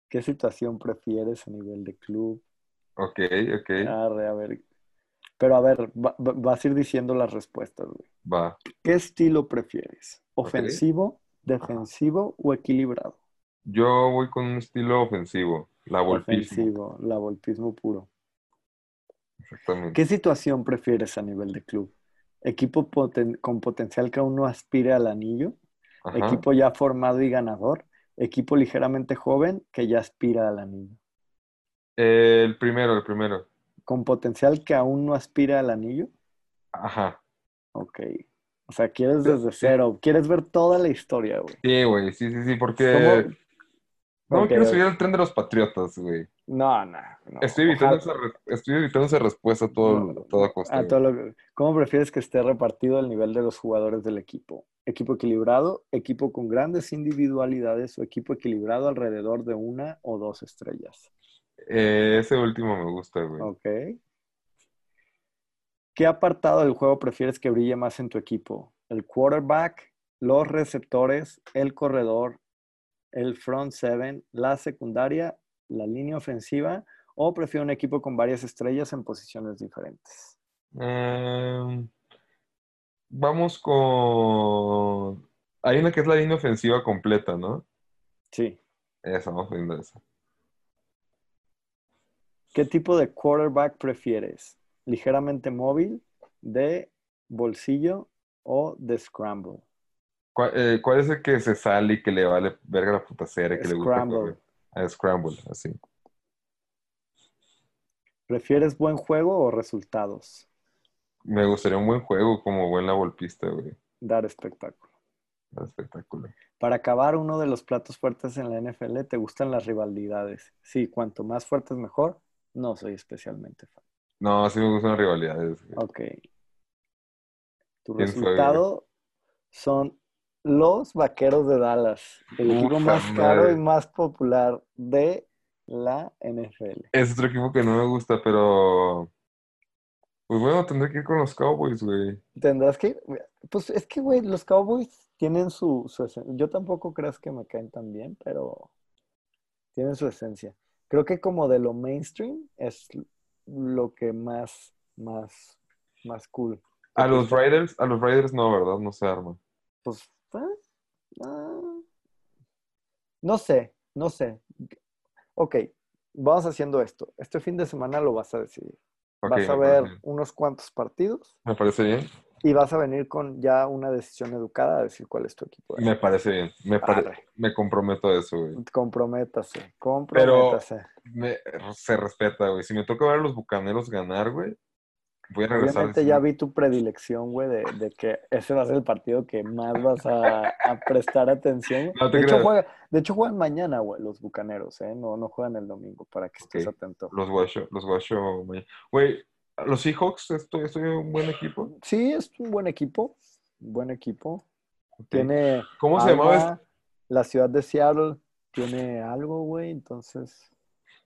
¿Qué situación prefieres a nivel de club? Ok, ok, Arre, a ver. Pero a ver, va- va- vas a ir diciendo las respuestas, güey. va. ¿Qué estilo prefieres? ¿Ofensivo, defensivo o equilibrado? Yo voy con un estilo ofensivo, la volpismo. La volpismo puro. Exactamente. ¿Qué situación prefieres a nivel de club? ¿Equipo poten- con potencial que aún no aspire al anillo? Ajá. ¿Equipo ya formado y ganador? ¿Equipo ligeramente joven que ya aspira al anillo? El primero, el primero. ¿Con potencial que aún no aspira al anillo? Ajá. Ok. O sea, quieres desde cero. Quieres ver toda la historia, güey. Sí, güey, sí, sí, sí, porque No me quiero subir al tren de los patriotas, güey. No, no, no. Estoy evitando, esa, re- estoy evitando esa respuesta a, todo, No, a toda costa. a güey. todo lo que- ¿Cómo prefieres que esté repartido el nivel de los jugadores del equipo? ¿Equipo equilibrado, equipo con grandes individualidades o equipo equilibrado alrededor de una o dos estrellas? Eh, ese último me gusta, güey. Ok. ¿Qué apartado del juego prefieres que brille más en tu equipo? ¿El quarterback, los receptores, el corredor, el front seven, la secundaria, la línea ofensiva o prefiero un equipo con varias estrellas en posiciones diferentes? Em, vamos con... Hay una que es la línea ofensiva completa, ¿no? Sí. Esa, vamos viendo esa. ¿Qué tipo de quarterback prefieres? ¿Ligeramente móvil, de bolsillo o de scramble? ¿Cuál, eh, cuál es el que se sale y que le vale verga la puta serie, que le gusta Scramble. Ah, Scramble, así. ¿Prefieres buen juego o resultados? Me gustaría un buen juego como buen la golpista, güey. Dar espectáculo. Espectáculo. Para acabar, uno de los platos fuertes en la NFL, ¿te gustan las rivalidades? Sí, cuanto más fuertes mejor. No soy especialmente fan. No, sí me gustan las rivalidades. güey. Ok. Tu ¿Quién fue, resultado son los Vaqueros de Dallas, el equipo más caro madre. y más popular de la NFL. Es otro equipo que no me gusta, pero... Pues bueno, tendré que ir con los Cowboys, güey. Tendrás que, pues es que, güey, los Cowboys tienen su, su esencia. Yo tampoco creas que me caen tan bien, pero tienen su esencia. Creo que como de lo mainstream es lo que más, más, más cool. A los Raiders, a los Raiders no, ¿verdad? No se arma. Pues, no sé, no sé. Ok, vamos haciendo esto. Este fin de semana lo vas a decidir. Vas a ver unos cuantos partidos Me parece bien. y vas a venir con ya una decisión educada a decir cuál es tu equipo. Me parece bien. Me, pare- me comprometo a eso, güey. Comprométase, comprométase. Me- se respeta, güey. Si me toca ver a los bucaneros ganar, güey, voy a regresar. Obviamente ya vi tu predilección, güey, de, de que ese va a ser el partido que más vas a, a prestar atención. No te de, hecho, juega- de hecho, juegan mañana, güey, los bucaneros, ¿eh? No, no juegan el domingo, para que estés atento. Los guacho, los guacho. mañana. Güey, los Seahawks, estoy, estoy un buen equipo. Sí, es un buen equipo, un buen equipo. Tiene ¿Cómo se llamaba este? la ciudad de Seattle tiene algo, güey, entonces...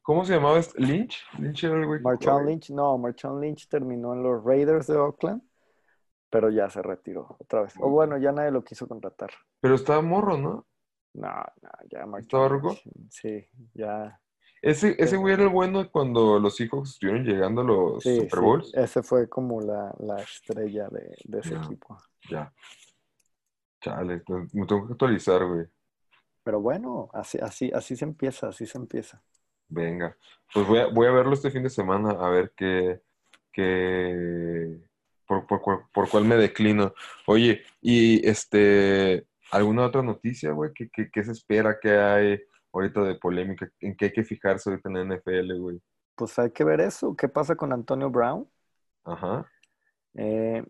¿Cómo se llamaba este? ¿Lynch? Lynch era el güey. jugaba. Lynch, no, Marshawn Lynch terminó en los Raiders de Oakland, pero ya se retiró otra vez. O bueno, ya nadie lo quiso contratar. Pero estaba morro, ¿no? No, no, ya Marshawn ¿Estaba ruco? Sí, ya. Ese, ese güey era el bueno cuando los Seahawks estuvieron llegando a los Sí, Super sí, Bowls. ese fue como la, la estrella de, de ese Ya. equipo. Ya. Chale, me tengo que actualizar, güey. Pero bueno, así, así, así se empieza, así se empieza. Venga. Pues voy a, voy a verlo este fin de semana a ver qué, qué, por, por, cuál- por cuál me declino. Oye, y este, ¿alguna otra noticia, güey? ¿Qué, qué, qué se espera que hay ahorita de polémica? ¿En qué hay que fijarse ahorita en la NFL, güey? Pues hay que ver eso. ¿Qué pasa con Antonio Brown? Ajá. Eh,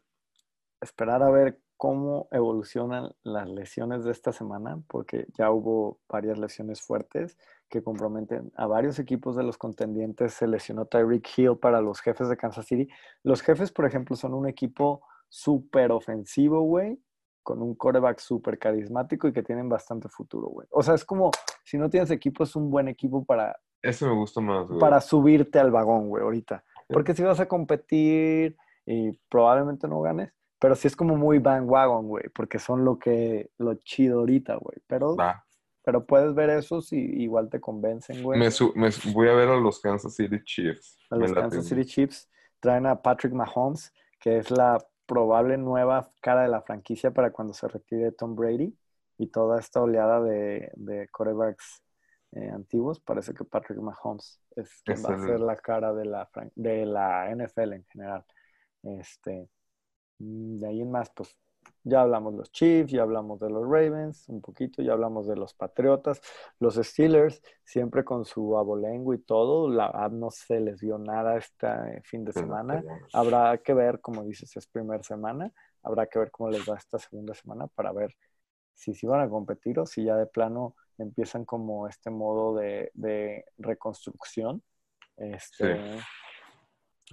esperar a ver cómo evolucionan las lesiones de esta semana, porque ya hubo varias lesiones fuertes que comprometen a varios equipos de los contendientes. Se lesionó Tyreek Hill para los jefes de Kansas City. Los jefes, por ejemplo, son un equipo súper ofensivo, güey, con un quarterback súper carismático y que tienen bastante futuro, güey. O sea, es como, si no tienes equipo, es un buen equipo para Eso me gusta más, güey. para subirte al vagón, güey, ahorita. Porque si vas a competir y probablemente no ganes, pero sí es como muy bandwagon, güey, porque son lo que, lo chido ahorita, güey. Pero. Pero puedes ver esos y igual te convencen, güey. Me su- me voy a ver a los Kansas City Chiefs. A los Kansas. City Chiefs traen a Patrick Mahomes, que es la probable nueva cara de la franquicia para cuando se retire Tom Brady y toda esta oleada de, de quarterbacks eh, antiguos. Parece que Patrick Mahomes es quien Es va a ser la cara de la, de la NFL en general. Este, mm, de ahí en más, pues ya hablamos de los Chiefs, ya hablamos de los Ravens un poquito, ya hablamos de los Patriotas, los Steelers, siempre con su abolengo y todo, la no se les dio nada este fin de semana. Habrá que ver, como dices, es primera semana, habrá que ver cómo les va esta segunda semana para ver si sí van a competir o si ya de plano empiezan como este modo de, de reconstrucción. Este,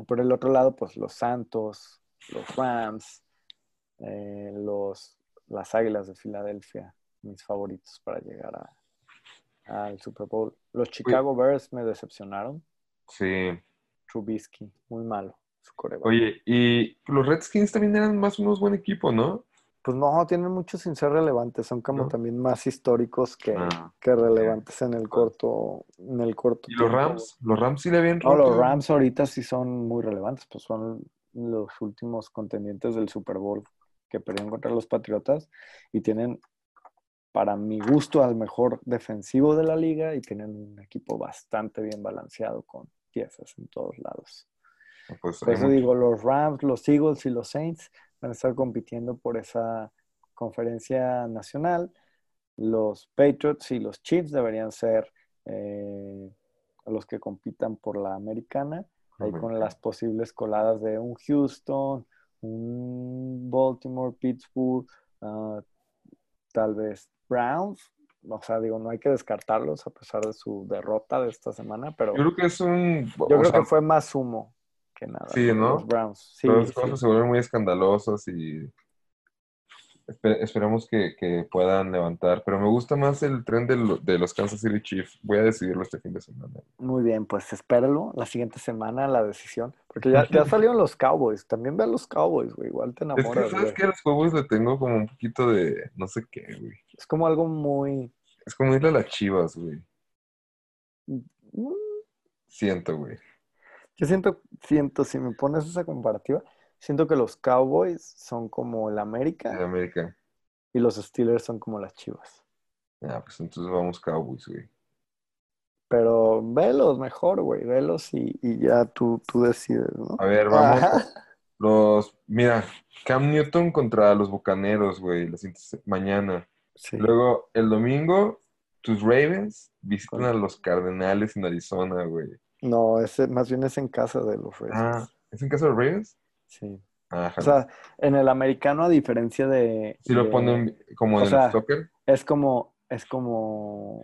Por el otro lado, pues los Santos, los Rams, eh, los, las Águilas de Filadelfia, mis favoritos para llegar a, al Super Bowl. Los Chicago Bears me decepcionaron. Sí. Trubisky, muy malo su coreback. Oye, y los Redskins también eran más o menos buen equipo, ¿no? Pues no, tienen mucho sin ser relevantes, son como ¿No? también más históricos que, Ah. que relevantes en el corto, en el corto ¿Y los. Rams? ¿Los Rams sí le habían No, los? Rams ahorita sí son muy relevantes, pues son los últimos contendientes del Super Bowl que perdieron contra los Patriotas y tienen, para mi gusto, al mejor defensivo de la liga y tienen un equipo bastante bien balanceado con piezas en todos lados. Pues, Por eso digo, los Rams, los Eagles y los Saints van a estar compitiendo por esa conferencia nacional. Los Patriots y los Chiefs deberían ser eh, los que compitan por la americana, ahí con las posibles coladas de un Houston, un Baltimore, Pittsburgh, ah, tal vez Browns. O sea, digo, no hay que descartarlos a pesar de su derrota de esta semana, pero Yo creo que es un... yo creo sea, que fue más humo que nada. Sí, ¿no? Los Browns. Sí, todas las sí. cosas se vuelven muy escandalosas y espe- esperemos que, que puedan levantar. Pero me gusta más el tren de, lo- de los Kansas City Chiefs. Voy a decidirlo este fin de semana. Muy bien, pues espéralo la siguiente semana la decisión. Porque ya, ya salieron los Cowboys. También ve a los Cowboys, güey. Igual te Es que, enamoras, ¿sabes qué? A los juegos le tengo como un poquito de... No sé qué, güey. Es como algo muy... Es como irle a las chivas, güey. mm, Siento, güey. Yo siento, siento, si me pones esa comparativa, siento que los Cowboys son como el América América. y los Steelers son como las Chivas. Ah, pues entonces vamos Cowboys, güey. Pero velos mejor, güey. Velos y, y ya tú, tú decides, ¿no? A ver, vamos. Los... Mira, Cam Newton contra los Bucaneros, güey. la Mañana. Sí. Luego, el domingo, tus Ravens visitan a los Cardenales en Arizona, güey. No, ese más bien es en casa de los Ravens. Ah, ¿es en casa de los Ravens? Sí. Ajá. O sea, en el americano, a diferencia de. si lo de- ponen como en el sea, soccer. Es como, es como,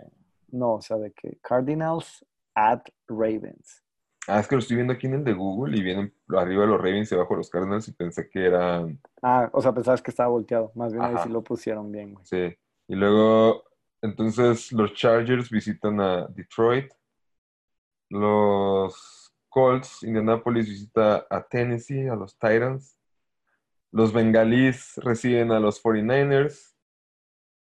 no, o sea, de que Cardinals at Ravens. Ah, es que lo estoy viendo aquí en el de Google y vienen arriba los Ravens y abajo los Cardinals y pensé que eran, Ah, o sea, pensabas que estaba volteado. Más bien ahí Ajá. sí lo pusieron bien, güey. sí. Y luego, entonces los Chargers visitan a Detroit. Los Colts, Indianapolis visita a Tennessee, a los Titans. Los Bengalís reciben a los 49ers.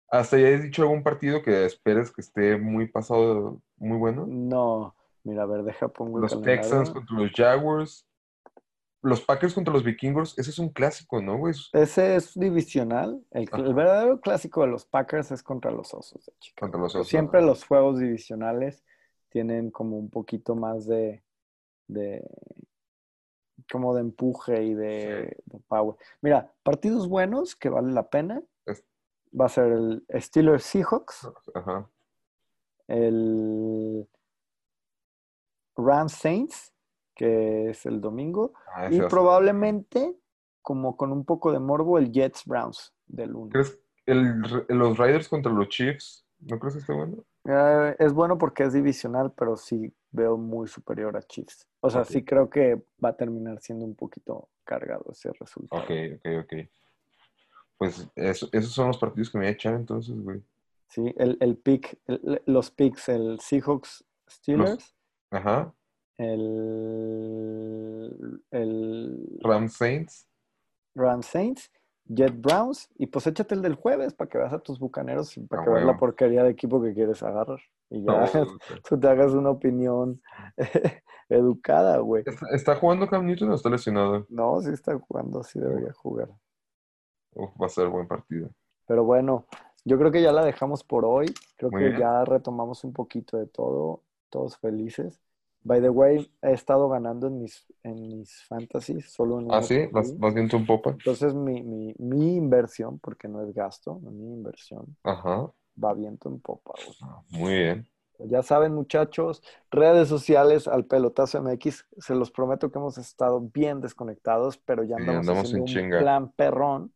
¿Hasta ya has dicho algún partido que esperes que esté muy pasado, muy bueno? No, mira, a ver, deja pongo Los calendario. Texans contra los Jaguars. Los Packers contra los Vikingos. Ese es un clásico, ¿no, güey? Ese es divisional. El, verdadero clásico de los Packers es contra los Osos de Chicago. Contra los Osos. Siempre los juegos divisionales tienen como un poquito más de, de como de empuje y de, de power. Mira, partidos buenos que vale la pena. Va a ser el Steelers Seahawks, Ajá. el Rams Saints, que es el domingo, Ah, y probablemente, como con un poco de morbo, el Jets Browns del lunes. ¿Crees el, los Riders contra los Chiefs? ¿No crees que esté bueno? Eh, es bueno porque es divisional, pero sí veo muy superior a Chiefs. O sea, sí creo que va a terminar siendo un poquito cargado ese resultado. Ok, ok, ok. Pues eso- esos son los partidos que me voy a echar entonces, güey. Sí, el, el pick, el- los picks, el Seahawks Steelers Ajá. el, el Ram Saints. Rams Saints, Jet Browns, y pues échate el del jueves para que veas a tus bucaneros y para que veas la porquería de equipo que quieres agarrar. Y ya No, tú te hagas una opinión educada, güey. ¿Está, está jugando Cam Newton o está lesionado? No, sí está jugando, sí debería jugar. Uf, va a ser buen partido. Pero bueno, yo creo que ya la dejamos por hoy. Creo Muy que bien. ya retomamos un poquito de todo, todos felices. By the way, he estado ganando en mis, en mis fantasies, solo en Ah, sí, vas, vas viento un popa. Entonces mi, mi, mi inversión, porque no es gasto, mi inversión, Ajá, va viento en popa. güey. muy bien. Ya saben, muchachos, redes sociales al pelotazo MX. Se los prometo que hemos estado bien desconectados, pero ya Sí, andamos, andamos haciendo en un chinga. plan perrón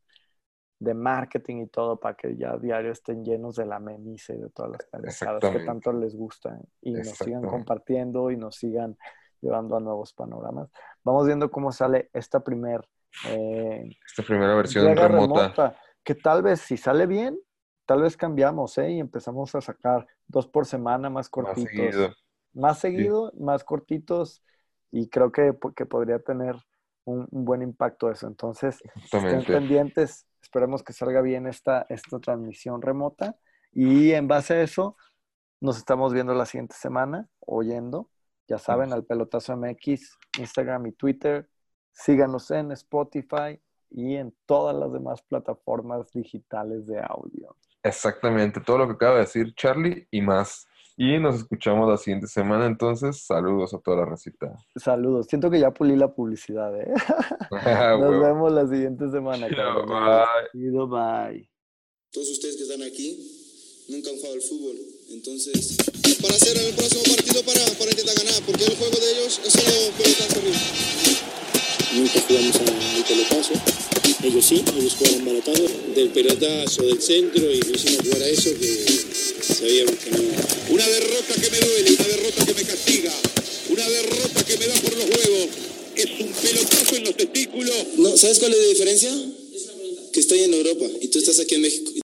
de marketing y todo para que ya diario estén llenos de la memice y de todas las pendejadas que tanto les gustan y nos sigan compartiendo y nos sigan llevando a nuevos panoramas. Vamos viendo cómo sale esta primer eh, Esta primera versión entrega remota. que tal vez si sale bien, tal vez cambiamos, ¿eh? Y empezamos a sacar dos por semana más Más cortitos. seguido. Más seguido, más cortitos, y creo que, que podría tener un, un buen impacto eso. Entonces, estén pendientes, esperemos que salga bien esta, esta transmisión remota, y en base a eso, nos estamos viendo la siguiente semana, oyendo, ya saben, al Pelotazo MX, Instagram y Twitter. Síganos en Spotify y en todas las demás plataformas digitales de audio. Exactamente, todo lo que acaba de decir Charlie y más. Y nos escuchamos la siguiente semana, entonces saludos a toda la recita. Saludos. Siento que ya pulí la publicidad, ¿eh? Ah, Nos huevo. vemos la siguiente semana. Cabrones. bye. Bye. Todos ustedes que están aquí nunca han jugado al fútbol. Entonces, para hacer el próximo partido para, para intentar ganar, porque el juego de ellos es solo pelotazo arriba. Nunca jugamos a- al pelotazo. Ellos sí, ellos jugaron baratado. Del pelotazo, del centro y lo hicimos jugar a eso que Una derrota que me duele, una derrota que me castiga, una derrota que me da por los huevos. Es un pelotazo en los testículos. No, ¿Sabes cuál es la diferencia? Que estoy en Europa y tú estás aquí en México.